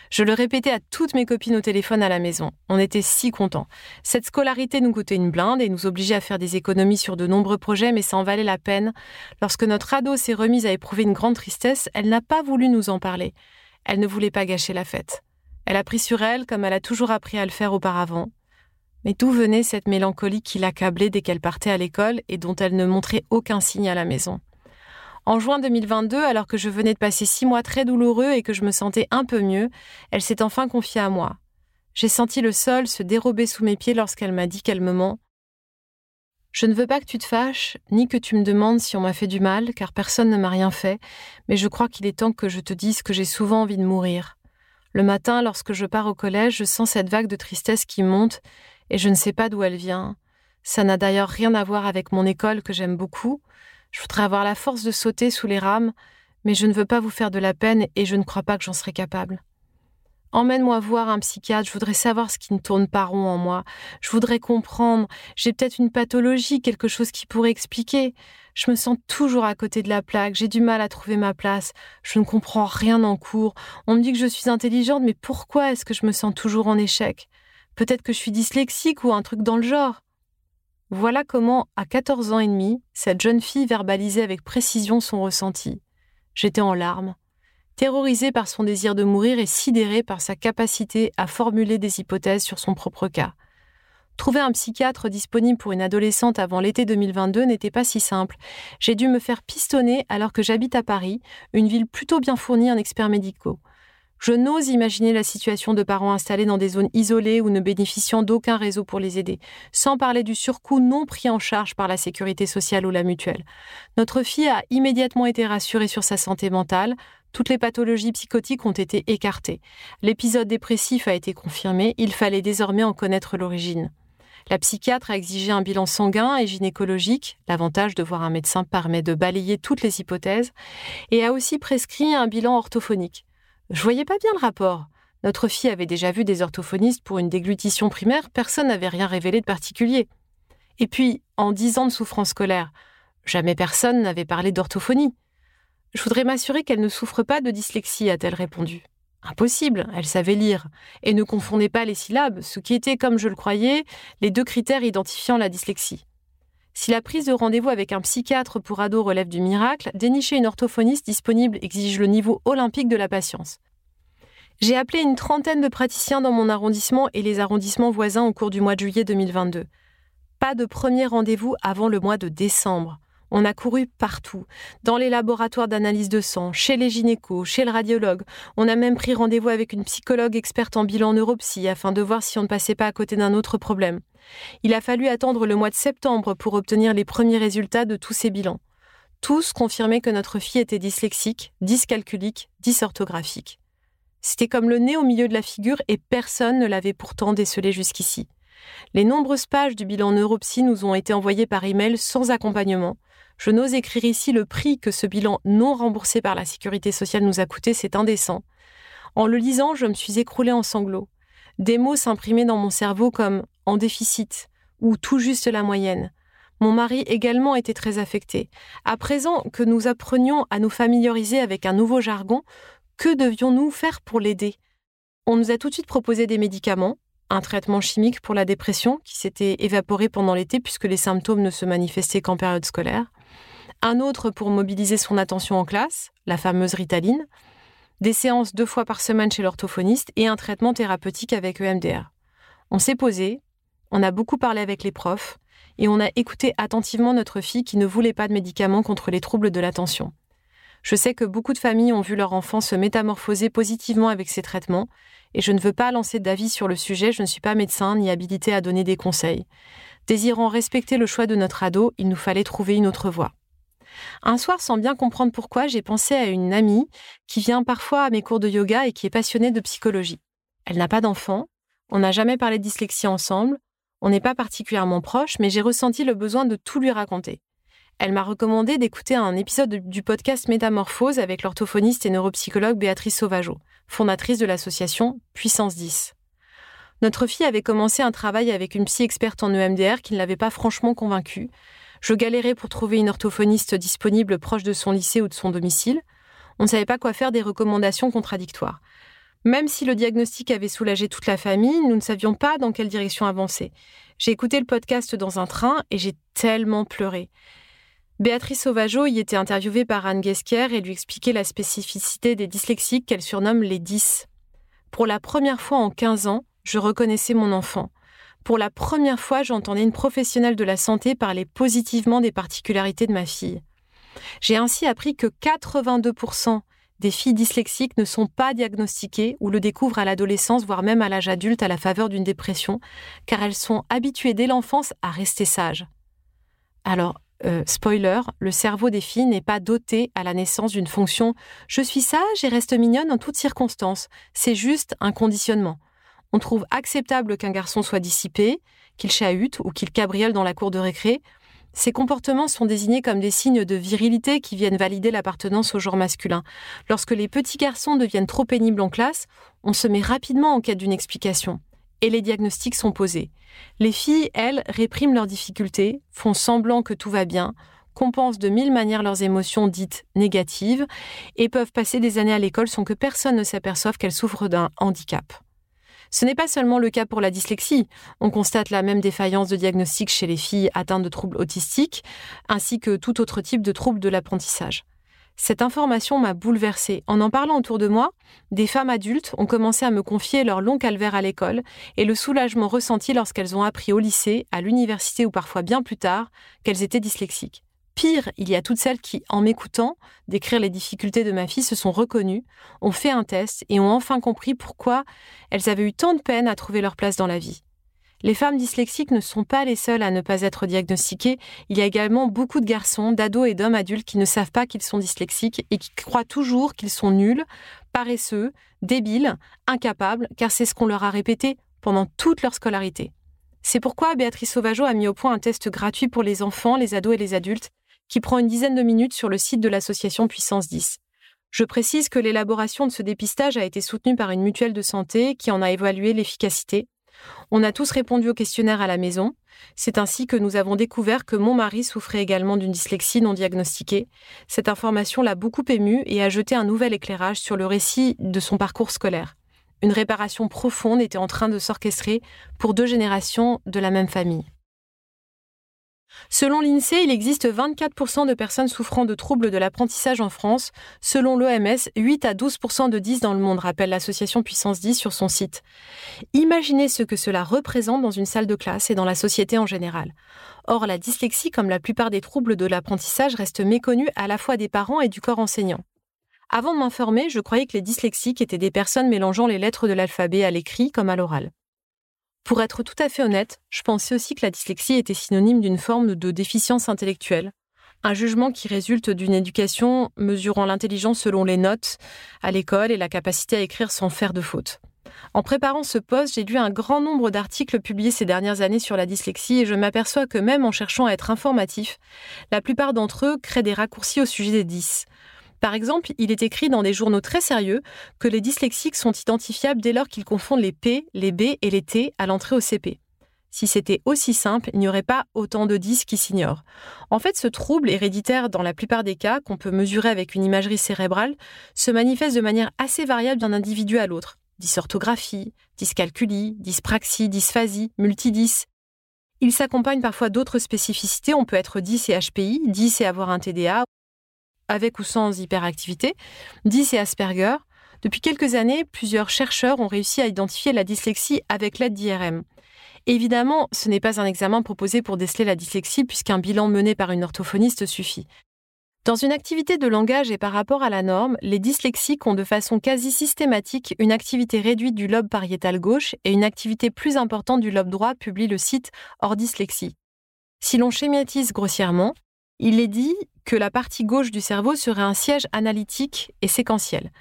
Je le répétais à toutes mes copines au téléphone à la maison. On était si contents. Cette scolarité nous coûtait une blinde et nous obligeait à faire des économies sur de nombreux projets, mais ça en valait la peine. Lorsque notre ado s'est remise à éprouver une grande tristesse, elle n'a pas voulu nous en parler. Elle ne voulait pas gâcher la fête. Elle a pris sur elle comme elle a toujours appris à le faire auparavant. Mais d'où venait cette mélancolie qui l'accablait dès qu'elle partait à l'école et dont elle ne montrait aucun signe à la maison? En juin 2022, alors que je venais de passer six mois très douloureux et que je me sentais un peu mieux, elle s'est enfin confiée à moi. J'ai senti le sol se dérober sous mes pieds lorsqu'elle m'a dit calmement Je ne veux pas que tu te fâches, ni que tu me demandes si on m'a fait du mal, car personne ne m'a rien fait, mais je crois qu'il est temps que je te dise que j'ai souvent envie de mourir. Le matin, lorsque je pars au collège, je sens cette vague de tristesse qui monte et je ne sais pas d'où elle vient. Ça n'a d'ailleurs rien à voir avec mon école que j'aime beaucoup. Je voudrais avoir la force de sauter sous les rames, mais je ne veux pas vous faire de la peine et je ne crois pas que j'en serai capable. Emmène-moi voir un psychiatre, je voudrais savoir ce qui ne tourne pas rond en moi. Je voudrais comprendre. J'ai peut-être une pathologie, quelque chose qui pourrait expliquer. Je me sens toujours à côté de la plaque, j'ai du mal à trouver ma place, je ne comprends rien en cours. On me dit que je suis intelligente, mais pourquoi est-ce que je me sens toujours en échec? Peut-être que je suis dyslexique ou un truc dans le genre. Voilà comment, à 14 ans et demi, cette jeune fille verbalisait avec précision son ressenti. J'étais en larmes, terrorisée par son désir de mourir et sidérée par sa capacité à formuler des hypothèses sur son propre cas. Trouver un psychiatre disponible pour une adolescente avant l'été 2022 n'était pas si simple. J'ai dû me faire pistonner alors que j'habite à Paris, une ville plutôt bien fournie en experts médicaux. Je n'ose imaginer la situation de parents installés dans des zones isolées ou ne bénéficiant d'aucun réseau pour les aider, sans parler du surcoût non pris en charge par la sécurité sociale ou la mutuelle. Notre fille a immédiatement été rassurée sur sa santé mentale, toutes les pathologies psychotiques ont été écartées. L'épisode dépressif a été confirmé, il fallait désormais en connaître l'origine. La psychiatre a exigé un bilan sanguin et gynécologique, l'avantage de voir un médecin permet de balayer toutes les hypothèses, et a aussi prescrit un bilan orthophonique. Je voyais pas bien le rapport. Notre fille avait déjà vu des orthophonistes pour une déglutition primaire, personne n'avait rien révélé de particulier. Et puis, en dix ans de souffrance scolaire, jamais personne n'avait parlé d'orthophonie. Je voudrais m'assurer qu'elle ne souffre pas de dyslexie, a-t-elle répondu. Impossible, elle savait lire, et ne confondait pas les syllabes, ce qui était, comme je le croyais, les deux critères identifiant la dyslexie. Si la prise de rendez-vous avec un psychiatre pour ado relève du miracle, dénicher une orthophoniste disponible exige le niveau olympique de la patience. J'ai appelé une trentaine de praticiens dans mon arrondissement et les arrondissements voisins au cours du mois de juillet 2022. Pas de premier rendez-vous avant le mois de décembre. On a couru partout, dans les laboratoires d'analyse de sang, chez les gynécos, chez le radiologue. On a même pris rendez-vous avec une psychologue experte en bilan neuropsy afin de voir si on ne passait pas à côté d'un autre problème. Il a fallu attendre le mois de septembre pour obtenir les premiers résultats de tous ces bilans. Tous confirmaient que notre fille était dyslexique, dyscalculique, dysorthographique. C'était comme le nez au milieu de la figure et personne ne l'avait pourtant décelé jusqu'ici. Les nombreuses pages du bilan neuropsy nous ont été envoyées par email sans accompagnement. Je n'ose écrire ici le prix que ce bilan non remboursé par la sécurité sociale nous a coûté, c'est indécent. En le lisant, je me suis écroulée en sanglots. Des mots s'imprimaient dans mon cerveau comme en déficit ou tout juste la moyenne. Mon mari également était très affecté. À présent que nous apprenions à nous familiariser avec un nouveau jargon, que devions-nous faire pour l'aider? On nous a tout de suite proposé des médicaments, un traitement chimique pour la dépression qui s'était évaporé pendant l'été puisque les symptômes ne se manifestaient qu'en période scolaire, un autre pour mobiliser son attention en classe, la fameuse ritaline, des séances deux fois par semaine chez l'orthophoniste et un traitement thérapeutique avec EMDR. On s'est posé, on a beaucoup parlé avec les profs et on a écouté attentivement notre fille qui ne voulait pas de médicaments contre les troubles de l'attention. Je sais que beaucoup de familles ont vu leur enfant se métamorphoser positivement avec ces traitements, et je ne veux pas lancer d'avis sur le sujet, je ne suis pas médecin ni habilité à donner des conseils. Désirant respecter le choix de notre ado, il nous fallait trouver une autre voie. Un soir, sans bien comprendre pourquoi, j'ai pensé à une amie qui vient parfois à mes cours de yoga et qui est passionnée de psychologie. Elle n'a pas d'enfant, on n'a jamais parlé de dyslexie ensemble, on n'est pas particulièrement proches, mais j'ai ressenti le besoin de tout lui raconter. Elle m'a recommandé d'écouter un épisode du podcast Métamorphose avec l'orthophoniste et neuropsychologue Béatrice Sauvageau, fondatrice de l'association Puissance 10. Notre fille avait commencé un travail avec une psy experte en EMDR qui ne l'avait pas franchement convaincue. Je galérais pour trouver une orthophoniste disponible proche de son lycée ou de son domicile. On ne savait pas quoi faire des recommandations contradictoires. Même si le diagnostic avait soulagé toute la famille, nous ne savions pas dans quelle direction avancer. J'ai écouté le podcast dans un train et j'ai tellement pleuré. Béatrice Sauvageau y était interviewée par Anne Guesquière et lui expliquait la spécificité des dyslexiques qu'elle surnomme les 10. Pour la première fois en 15 ans, je reconnaissais mon enfant. Pour la première fois, j'entendais une professionnelle de la santé parler positivement des particularités de ma fille. J'ai ainsi appris que 82% des filles dyslexiques ne sont pas diagnostiquées ou le découvrent à l'adolescence, voire même à l'âge adulte à la faveur d'une dépression, car elles sont habituées dès l'enfance à rester sages. Alors, euh, spoiler, le cerveau des filles n'est pas doté à la naissance d'une fonction je suis sage et reste mignonne en toutes circonstances. C'est juste un conditionnement. On trouve acceptable qu'un garçon soit dissipé, qu'il chahute ou qu'il cabriole dans la cour de récré. Ces comportements sont désignés comme des signes de virilité qui viennent valider l'appartenance au genre masculin. Lorsque les petits garçons deviennent trop pénibles en classe, on se met rapidement en quête d'une explication et les diagnostics sont posés. Les filles, elles, répriment leurs difficultés, font semblant que tout va bien, compensent de mille manières leurs émotions dites négatives et peuvent passer des années à l'école sans que personne ne s'aperçoive qu'elles souffrent d'un handicap. Ce n'est pas seulement le cas pour la dyslexie. On constate la même défaillance de diagnostic chez les filles atteintes de troubles autistiques, ainsi que tout autre type de troubles de l'apprentissage. Cette information m'a bouleversée. En en parlant autour de moi, des femmes adultes ont commencé à me confier leur long calvaire à l'école et le soulagement ressenti lorsqu'elles ont appris au lycée, à l'université ou parfois bien plus tard qu'elles étaient dyslexiques. Pire, il y a toutes celles qui, en m'écoutant décrire les difficultés de ma fille, se sont reconnues, ont fait un test et ont enfin compris pourquoi elles avaient eu tant de peine à trouver leur place dans la vie. Les femmes dyslexiques ne sont pas les seules à ne pas être diagnostiquées. Il y a également beaucoup de garçons, d'ados et d'hommes adultes qui ne savent pas qu'ils sont dyslexiques et qui croient toujours qu'ils sont nuls, paresseux, débiles, incapables, car c'est ce qu'on leur a répété pendant toute leur scolarité. C'est pourquoi Béatrice Sauvageau a mis au point un test gratuit pour les enfants, les ados et les adultes, qui prend une dizaine de minutes sur le site de l'association Puissance 10. Je précise que l'élaboration de ce dépistage a été soutenue par une mutuelle de santé qui en a évalué l'efficacité on a tous répondu au questionnaire à la maison. C'est ainsi que nous avons découvert que mon mari souffrait également d'une dyslexie non diagnostiquée. Cette information l'a beaucoup ému et a jeté un nouvel éclairage sur le récit de son parcours scolaire. Une réparation profonde était en train de s'orchestrer pour deux générations de la même famille. Selon l'INSEE, il existe 24% de personnes souffrant de troubles de l'apprentissage en France. Selon l'OMS, 8 à 12% de 10 dans le monde, rappelle l'association Puissance 10 sur son site. Imaginez ce que cela représente dans une salle de classe et dans la société en général. Or, la dyslexie, comme la plupart des troubles de l'apprentissage, reste méconnue à la fois des parents et du corps enseignant. Avant de m'informer, je croyais que les dyslexiques étaient des personnes mélangeant les lettres de l'alphabet à l'écrit comme à l'oral. Pour être tout à fait honnête, je pensais aussi que la dyslexie était synonyme d'une forme de déficience intellectuelle, un jugement qui résulte d'une éducation mesurant l'intelligence selon les notes à l'école et la capacité à écrire sans faire de faute. En préparant ce poste, j'ai lu un grand nombre d'articles publiés ces dernières années sur la dyslexie et je m'aperçois que même en cherchant à être informatif, la plupart d'entre eux créent des raccourcis au sujet des 10. Par exemple, il est écrit dans des journaux très sérieux que les dyslexiques sont identifiables dès lors qu'ils confondent les P, les B et les T à l'entrée au CP. Si c'était aussi simple, il n'y aurait pas autant de 10 qui s'ignorent. En fait, ce trouble héréditaire, dans la plupart des cas, qu'on peut mesurer avec une imagerie cérébrale, se manifeste de manière assez variable d'un individu à l'autre. Dysorthographie, dyscalculie, dyspraxie, dysphasie, multidys. Il s'accompagne parfois d'autres spécificités. On peut être 10 et HPI, 10 et avoir un TDA, avec ou sans hyperactivité, 10 et Asperger. Depuis quelques années, plusieurs chercheurs ont réussi à identifier la dyslexie avec l'aide d'IRM. Évidemment, ce n'est pas un examen proposé pour déceler la dyslexie puisqu'un bilan mené par une orthophoniste suffit. Dans une activité de langage et par rapport à la norme, les dyslexiques ont de façon quasi systématique une activité réduite du lobe pariétal gauche et une activité plus importante du lobe droit, publie le site Hors Dyslexie. Si l'on schématise grossièrement, il est dit que la partie gauche du cerveau serait un siège analytique et séquentiel.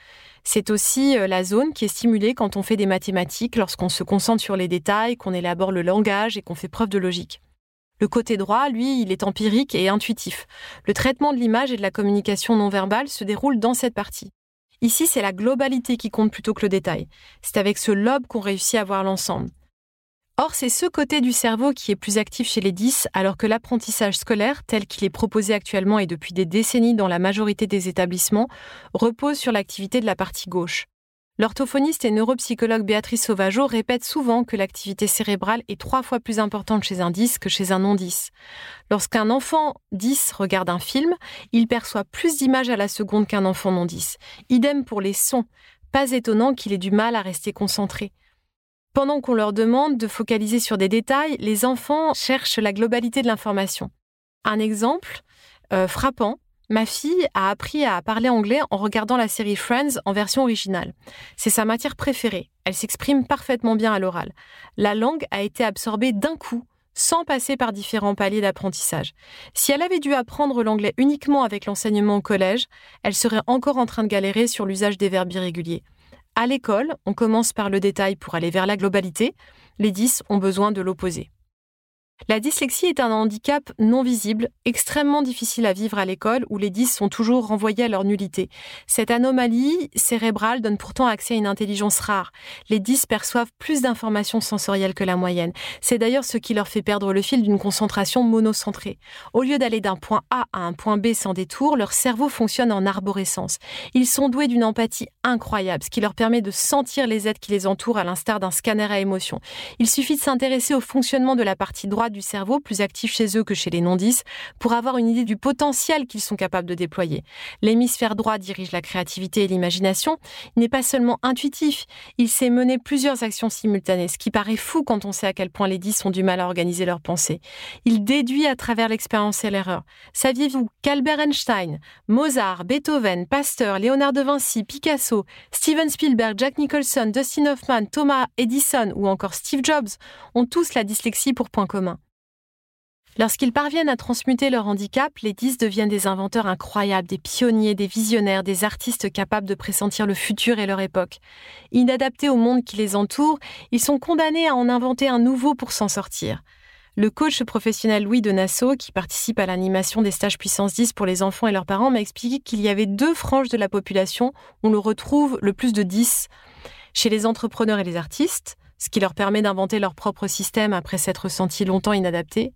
C'est aussi euh, la zone qui est stimulée quand on fait des mathématiques, lorsqu'on se concentre sur les détails, qu'on élabore le langage et qu'on fait preuve de logique. Le côté droit, lui, il est empirique et intuitif. Le traitement de l'image et de la communication non verbale se déroule dans cette partie. Ici, c'est la globalité qui compte plutôt que le détail. C'est avec ce lobe qu'on réussit à voir l'ensemble. Or, c'est ce côté du cerveau qui est plus actif chez les 10, alors que l'apprentissage scolaire, tel qu'il est proposé actuellement et depuis des décennies dans la majorité des établissements, repose sur l'activité de la partie gauche. L'orthophoniste et neuropsychologue Béatrice Sauvageau répète souvent que l'activité cérébrale est trois fois plus importante chez un 10 que chez un non 10. Lorsqu'un enfant 10 regarde un film, il perçoit plus d'images à la seconde qu'un enfant non 10. Idem pour les sons. Pas étonnant qu'il ait du mal à rester concentré. Pendant qu'on leur demande de focaliser sur des détails, les enfants cherchent la globalité de l'information. Un exemple euh, frappant, Ma fille a appris à parler anglais en regardant la série Friends en version originale. C'est sa matière préférée. Elle s'exprime parfaitement bien à l'oral. La langue a été absorbée d'un coup, sans passer par différents paliers d'apprentissage. Si elle avait dû apprendre l'anglais uniquement avec l'enseignement au collège, elle serait encore en train de galérer sur l'usage des verbes irréguliers. À l'école, on commence par le détail pour aller vers la globalité. Les 10 ont besoin de l'opposé. La dyslexie est un handicap non visible, extrêmement difficile à vivre à l'école où les 10 sont toujours renvoyés à leur nullité. Cette anomalie cérébrale donne pourtant accès à une intelligence rare. Les 10 perçoivent plus d'informations sensorielles que la moyenne. C'est d'ailleurs ce qui leur fait perdre le fil d'une concentration monocentrée. Au lieu d'aller d'un point A à un point B sans détour, leur cerveau fonctionne en arborescence. Ils sont doués d'une empathie incroyable, ce qui leur permet de sentir les êtres qui les entourent à l'instar d'un scanner à émotion. Il suffit de s'intéresser au fonctionnement de la partie droite du cerveau, plus actif chez eux que chez les non-10, pour avoir une idée du potentiel qu'ils sont capables de déployer. L'hémisphère droit dirige la créativité et l'imagination. Il n'est pas seulement intuitif, il sait mener plusieurs actions simultanées, ce qui paraît fou quand on sait à quel point les 10 ont du mal à organiser leurs pensées. Il déduit à travers l'expérience et l'erreur. Saviez-vous qu'Albert Einstein, Mozart, Beethoven, Pasteur, Léonard de Vinci, Picasso, Steven Spielberg, Jack Nicholson, Dustin Hoffman, Thomas Edison ou encore Steve Jobs ont tous la dyslexie pour point commun? Lorsqu'ils parviennent à transmuter leur handicap, les 10 deviennent des inventeurs incroyables, des pionniers, des visionnaires, des artistes capables de pressentir le futur et leur époque. Inadaptés au monde qui les entoure, ils sont condamnés à en inventer un nouveau pour s'en sortir. Le coach professionnel Louis de Nassau, qui participe à l'animation des stages puissance 10 pour les enfants et leurs parents, m'a expliqué qu'il y avait deux franges de la population où l'on retrouve le plus de 10. Chez les entrepreneurs et les artistes, ce qui leur permet d'inventer leur propre système après s'être sentis longtemps inadaptés.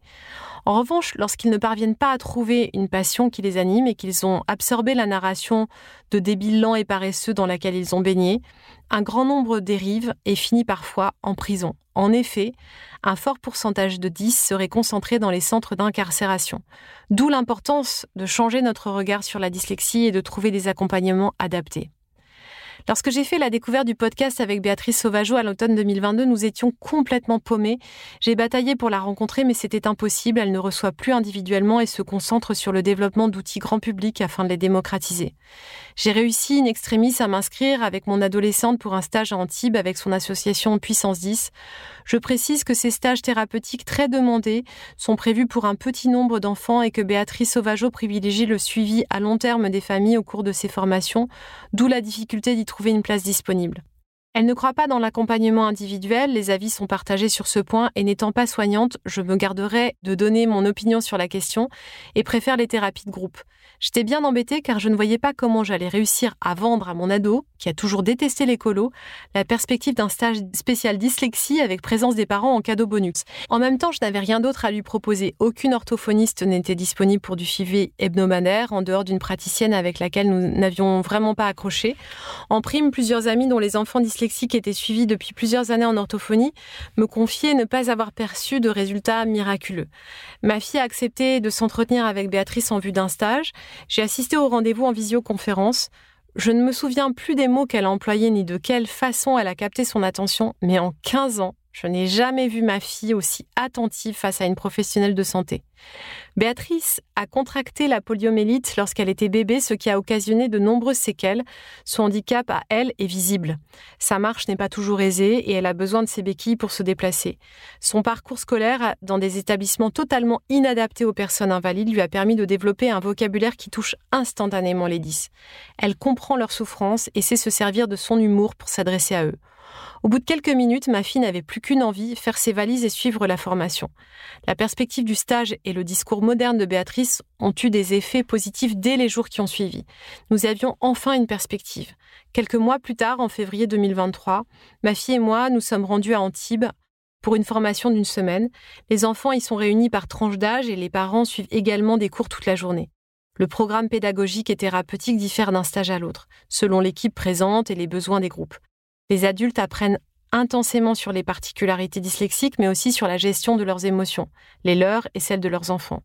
En revanche, lorsqu'ils ne parviennent pas à trouver une passion qui les anime et qu'ils ont absorbé la narration de débiles lents et paresseux dans laquelle ils ont baigné, un grand nombre dérive et finit parfois en prison. En effet, un fort pourcentage de 10 serait concentré dans les centres d'incarcération. D'où l'importance de changer notre regard sur la dyslexie et de trouver des accompagnements adaptés. Lorsque j'ai fait la découverte du podcast avec Béatrice Sauvageau à l'automne 2022, nous étions complètement paumés. J'ai bataillé pour la rencontrer, mais c'était impossible. Elle ne reçoit plus individuellement et se concentre sur le développement d'outils grand public afin de les démocratiser. J'ai réussi in extremis à m'inscrire avec mon adolescente pour un stage à Antibes avec son association Puissance 10. Je précise que ces stages thérapeutiques très demandés sont prévus pour un petit nombre d'enfants et que Béatrice Sauvageau privilégie le suivi à long terme des familles au cours de ces formations, d'où la difficulté d'y trouver une place disponible. Elle ne croit pas dans l'accompagnement individuel, les avis sont partagés sur ce point et n'étant pas soignante, je me garderai de donner mon opinion sur la question et préfère les thérapies de groupe. J'étais bien embêtée car je ne voyais pas comment j'allais réussir à vendre à mon ado, qui a toujours détesté l'écolo, la perspective d'un stage spécial dyslexie avec présence des parents en cadeau bonus. En même temps, je n'avais rien d'autre à lui proposer. Aucune orthophoniste n'était disponible pour du suivi hebdomadaire en dehors d'une praticienne avec laquelle nous n'avions vraiment pas accroché. En prime, plusieurs amis dont les enfants dyslexiques étaient suivis depuis plusieurs années en orthophonie me confiaient ne pas avoir perçu de résultats miraculeux. Ma fille a accepté de s'entretenir avec Béatrice en vue d'un stage. J'ai assisté au rendez-vous en visioconférence. Je ne me souviens plus des mots qu'elle a employés ni de quelle façon elle a capté son attention, mais en 15 ans, je n'ai jamais vu ma fille aussi attentive face à une professionnelle de santé. Béatrice a contracté la poliomélite lorsqu'elle était bébé, ce qui a occasionné de nombreuses séquelles. Son handicap à elle est visible. Sa marche n'est pas toujours aisée et elle a besoin de ses béquilles pour se déplacer. Son parcours scolaire dans des établissements totalement inadaptés aux personnes invalides lui a permis de développer un vocabulaire qui touche instantanément les 10. Elle comprend leurs souffrances et sait se servir de son humour pour s'adresser à eux. Au bout de quelques minutes, ma fille n'avait plus qu'une envie, faire ses valises et suivre la formation. La perspective du stage et le discours moderne de Béatrice ont eu des effets positifs dès les jours qui ont suivi. Nous avions enfin une perspective. Quelques mois plus tard, en février 2023, ma fille et moi nous sommes rendus à Antibes pour une formation d'une semaine. Les enfants y sont réunis par tranche d'âge et les parents suivent également des cours toute la journée. Le programme pédagogique et thérapeutique diffère d'un stage à l'autre, selon l'équipe présente et les besoins des groupes. Les adultes apprennent intensément sur les particularités dyslexiques, mais aussi sur la gestion de leurs émotions, les leurs et celles de leurs enfants.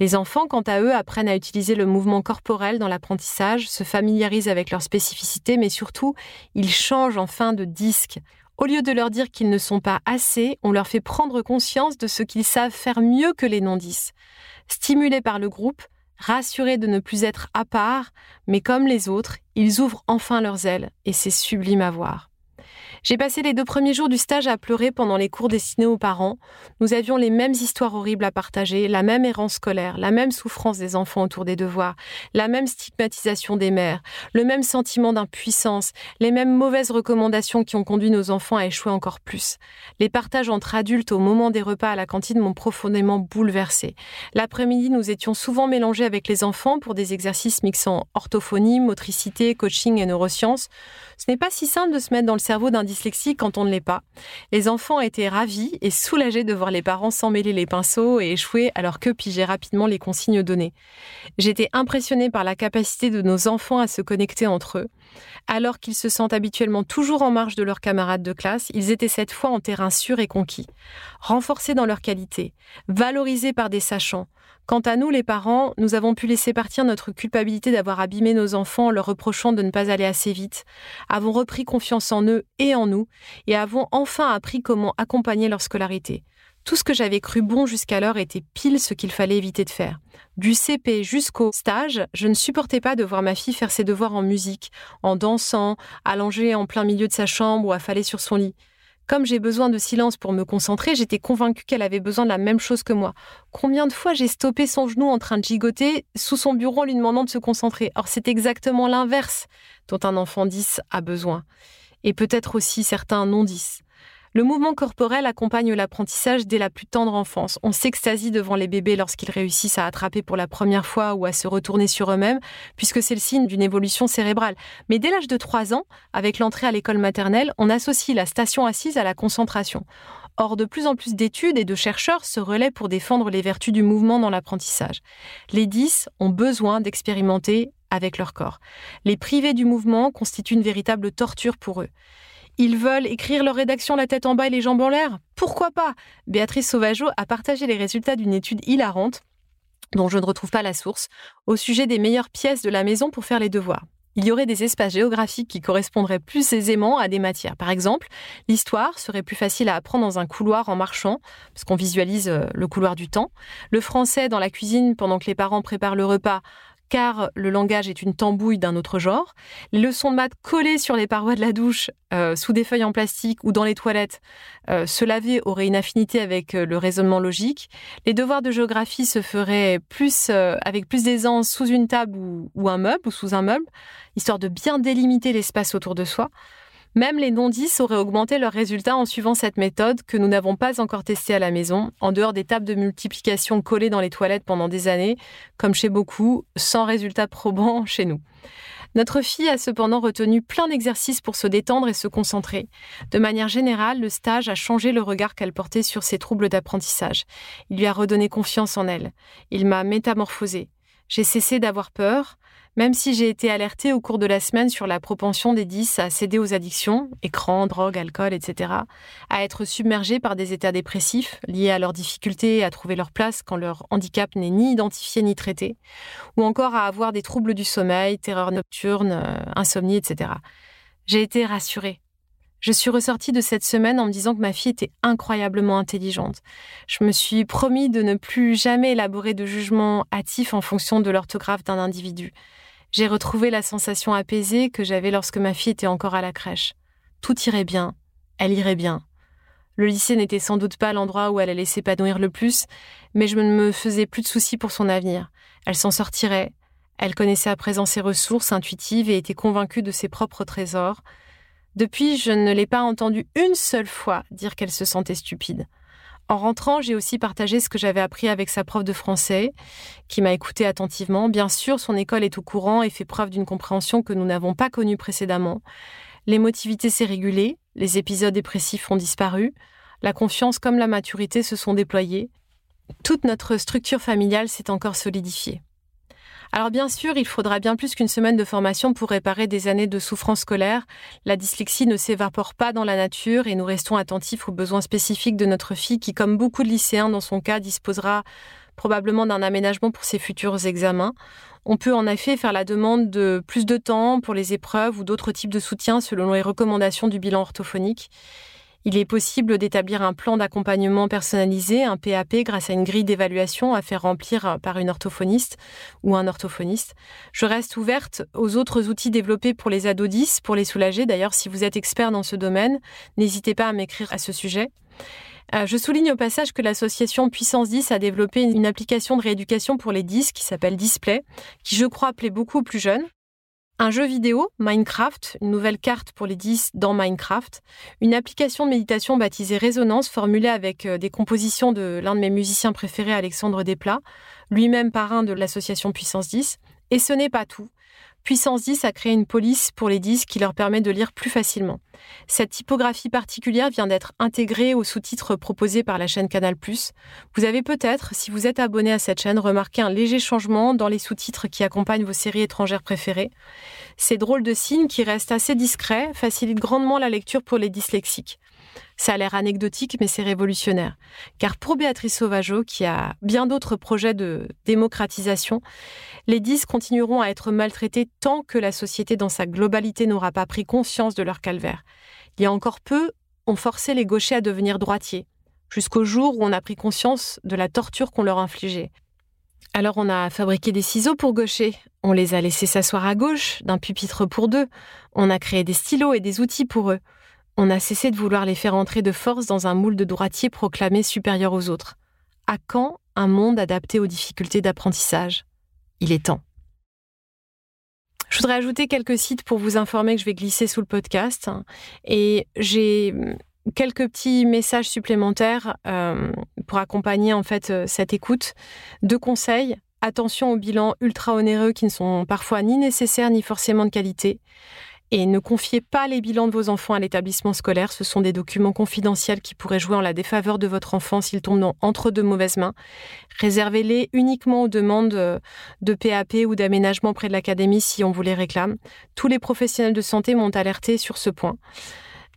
Les enfants, quant à eux, apprennent à utiliser le mouvement corporel dans l'apprentissage, se familiarisent avec leurs spécificités, mais surtout, ils changent en fin de disque. Au lieu de leur dire qu'ils ne sont pas assez, on leur fait prendre conscience de ce qu'ils savent faire mieux que les non-dix. Stimulés par le groupe, rassurés de ne plus être à part, mais comme les autres, ils ouvrent enfin leurs ailes, et c'est sublime à voir. J'ai passé les deux premiers jours du stage à pleurer pendant les cours destinés aux parents. Nous avions les mêmes histoires horribles à partager, la même errance scolaire, la même souffrance des enfants autour des devoirs, la même stigmatisation des mères, le même sentiment d'impuissance, les mêmes mauvaises recommandations qui ont conduit nos enfants à échouer encore plus. Les partages entre adultes au moment des repas à la cantine m'ont profondément bouleversée. L'après-midi, nous étions souvent mélangés avec les enfants pour des exercices mixant orthophonie, motricité, coaching et neurosciences. Ce n'est pas si simple de se mettre dans le cerveau d'un dyslexie quand on ne l'est pas. Les enfants étaient ravis et soulagés de voir les parents s'emmêler les pinceaux et échouer alors que pigeaient rapidement les consignes données. J'étais impressionnée par la capacité de nos enfants à se connecter entre eux. Alors qu'ils se sentent habituellement toujours en marge de leurs camarades de classe, ils étaient cette fois en terrain sûr et conquis, renforcés dans leur qualité, valorisés par des sachants. Quant à nous, les parents, nous avons pu laisser partir notre culpabilité d'avoir abîmé nos enfants en leur reprochant de ne pas aller assez vite, avons repris confiance en eux et en nous, et avons enfin appris comment accompagner leur scolarité. Tout ce que j'avais cru bon jusqu'alors était pile ce qu'il fallait éviter de faire. Du CP jusqu'au stage, je ne supportais pas de voir ma fille faire ses devoirs en musique, en dansant, allongée en plein milieu de sa chambre ou affalée sur son lit. Comme j'ai besoin de silence pour me concentrer, j'étais convaincue qu'elle avait besoin de la même chose que moi. Combien de fois j'ai stoppé son genou en train de gigoter sous son bureau en lui demandant de se concentrer? Or, c'est exactement l'inverse dont un enfant 10 a besoin. Et peut-être aussi certains non 10. Le mouvement corporel accompagne l'apprentissage dès la plus tendre enfance. On s'extasie devant les bébés lorsqu'ils réussissent à attraper pour la première fois ou à se retourner sur eux-mêmes, puisque c'est le signe d'une évolution cérébrale. Mais dès l'âge de 3 ans, avec l'entrée à l'école maternelle, on associe la station assise à la concentration. Or, de plus en plus d'études et de chercheurs se relaient pour défendre les vertus du mouvement dans l'apprentissage. Les 10 ont besoin d'expérimenter avec leur corps. Les privés du mouvement constituent une véritable torture pour eux. Ils veulent écrire leur rédaction la tête en bas et les jambes en l'air Pourquoi pas? Béatrice Sauvageau a partagé les résultats d'une étude hilarante, dont je ne retrouve pas la source, au sujet des meilleures pièces de la maison pour faire les devoirs. Il y aurait des espaces géographiques qui correspondraient plus aisément à des matières. Par exemple, l'histoire serait plus facile à apprendre dans un couloir en marchant, parce qu'on visualise euh, le couloir du temps. Le français dans la cuisine pendant que les parents préparent le repas, car le langage est une tambouille d'un autre genre. Les leçons de maths collées sur les parois de la douche, euh, sous des feuilles en plastique ou dans les toilettes, euh, se laver aurait une affinité avec euh, le raisonnement logique. Les devoirs de géographie se feraient plus avec plus d'aisance sous une table ou un meuble ou sous un meuble, histoire de bien délimiter l'espace autour de soi. Même les non-10 auraient augmenté leurs résultats en suivant cette méthode que nous n'avons pas encore testée à la maison, en dehors des tables de multiplication collées dans les toilettes pendant des années, comme chez beaucoup, sans résultats probants chez nous. Notre fille a cependant retenu plein d'exercices pour se détendre et se concentrer. De manière générale, le stage a changé le regard qu'elle portait sur ses troubles d'apprentissage. Il lui a redonné confiance en elle. Il m'a métamorphosée. J'ai cessé d'avoir peur, même si j'ai été alertée au cours de la semaine sur la propension des 10 à céder aux addictions, écran, drogue, alcool, etc., à être submergés par des états dépressifs liés à leur difficulté à trouver leur place quand leur handicap n'est ni identifié ni traité, ou encore à avoir des troubles du sommeil, terreur nocturne, euh, insomnie, etc. J'ai été rassurée. Je suis ressortie de cette semaine en me disant que ma fille était incroyablement intelligente. Je me suis promis de ne plus jamais élaborer de jugement hâtif en fonction de l'orthographe d'un individu. J'ai retrouvé la sensation apaisée que j'avais lorsque ma fille était encore à la crèche. Tout irait bien, elle irait bien. Le lycée n'était sans doute pas l'endroit où elle allait s'épanouir le plus, mais je ne me faisais plus de soucis pour son avenir. Elle s'en sortirait. Elle connaissait à présent ses ressources intuitives et était convaincue de ses propres trésors. Depuis, je ne l'ai pas entendue une seule fois dire qu'elle se sentait stupide. En rentrant, j'ai aussi partagé ce que j'avais appris avec sa prof de français, qui m'a écouté attentivement. Bien sûr, son école est au courant et fait preuve d'une compréhension que nous n'avons pas connue précédemment. L'émotivité s'est régulée, les épisodes dépressifs ont disparu, la confiance comme la maturité se sont déployées. Toute notre structure familiale s'est encore solidifiée. Alors bien sûr, il faudra bien plus qu'une semaine de formation pour réparer des années de souffrance scolaire. La dyslexie ne s'évapore pas dans la nature et nous restons attentifs aux besoins spécifiques de notre fille qui, comme beaucoup de lycéens dans son cas, disposera probablement d'un aménagement pour ses futurs examens. On peut en effet faire la demande de plus de temps pour les épreuves ou d'autres types de soutien selon les recommandations du bilan orthophonique. Il est possible d'établir un plan d'accompagnement personnalisé, un PAP, grâce à une grille d'évaluation à faire remplir par une orthophoniste ou un orthophoniste. Je reste ouverte aux autres outils développés pour les ados 10 pour les soulager. D'ailleurs, si vous êtes expert dans ce domaine, n'hésitez pas à m'écrire à ce sujet. Euh, je souligne au passage que l'association Puissance 10 a développé une application de rééducation pour les 10 qui s'appelle Display, qui je crois plaît beaucoup aux plus jeunes. Un jeu vidéo, Minecraft, une nouvelle carte pour les 10 dans Minecraft, une application de méditation baptisée Résonance, formulée avec euh, des compositions de l'un de mes musiciens préférés, Alexandre Desplat, lui-même parrain de l'association Puissance 10. Et ce n'est pas tout. Puissance 10 a créé une police pour les 10 qui leur permet de lire plus facilement. Cette typographie particulière vient d'être intégrée aux sous-titres proposés par la chaîne Canal+. Vous avez peut-être, si vous êtes abonné à cette chaîne, remarqué un léger changement dans les sous-titres qui accompagnent vos séries étrangères préférées. Ces drôles de signes qui restent assez discrets facilitent grandement la lecture pour les dyslexiques. Ça a l'air anecdotique, mais c'est révolutionnaire. Car pour Béatrice Sauvageau, qui a bien d'autres projets de démocratisation, les 10 continueront à être maltraités tant que la société dans sa globalité n'aura pas pris conscience de leur calvaire. Il y a encore peu, on forçait les gauchers à devenir droitiers, jusqu'au jour où on a pris conscience de la torture qu'on leur infligeait. Alors on a fabriqué des ciseaux pour gaucher, on les a laissés s'asseoir à gauche d'un pupitre pour deux, on a créé des stylos et des outils pour eux. On a cessé de vouloir les faire entrer de force dans un moule de droitier proclamé supérieur aux autres. À quand un monde adapté aux difficultés d'apprentissage? Il est temps. Je voudrais ajouter quelques sites pour vous informer que je vais glisser sous le podcast. Et j'ai quelques petits messages supplémentaires euh, pour accompagner en fait euh, cette écoute. Deux conseils. Attention aux bilans ultra onéreux qui ne sont parfois ni nécessaires ni forcément de qualité. Et ne confiez pas les bilans de vos enfants à l'établissement scolaire. Ce sont des documents confidentiels qui pourraient jouer en la défaveur de votre enfant s'ils tombent entre de mauvaises mains. Réservez-les uniquement aux demandes de PAP ou d'aménagement près de l'académie si on vous les réclame. Tous les professionnels de santé m'ont alerté sur ce point.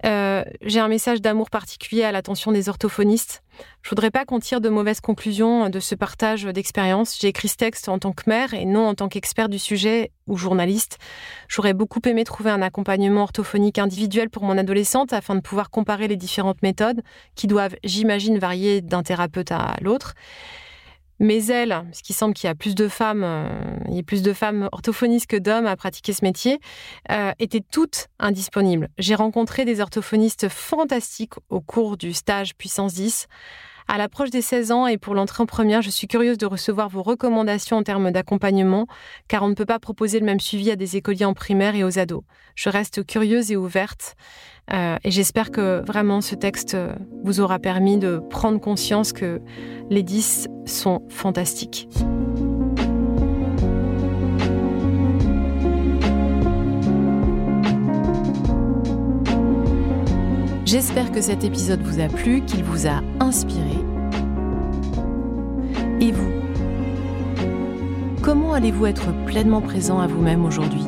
Euh, j'ai un message d'amour particulier à l'attention des orthophonistes. Je voudrais pas qu'on tire de mauvaises conclusions de ce partage d'expérience. J'ai écrit ce texte en tant que mère et non en tant qu'expert du sujet ou journaliste. J'aurais beaucoup aimé trouver un accompagnement orthophonique individuel pour mon adolescente afin de pouvoir comparer les différentes méthodes qui doivent, j'imagine, varier d'un thérapeute à l'autre. Mais elle, qu'il semble qu'il y a plus de femmes, euh, il y a plus de femmes orthophonistes que d'hommes à pratiquer ce métier, euh, étaient toutes indisponibles. J'ai rencontré des orthophonistes fantastiques au cours du stage Puissance 10. À l'approche des 16 ans et pour l'entrée en première, je suis curieuse de recevoir vos recommandations en termes d'accompagnement, car on ne peut pas proposer le même suivi à des écoliers en primaire et aux ados. Je reste curieuse et ouverte. Euh, et j'espère que vraiment ce texte vous aura permis de prendre conscience que les 10 sont fantastiques. J'espère que cet épisode vous a plu, qu'il vous a inspiré. Et vous Comment allez-vous être pleinement présent à vous-même aujourd'hui?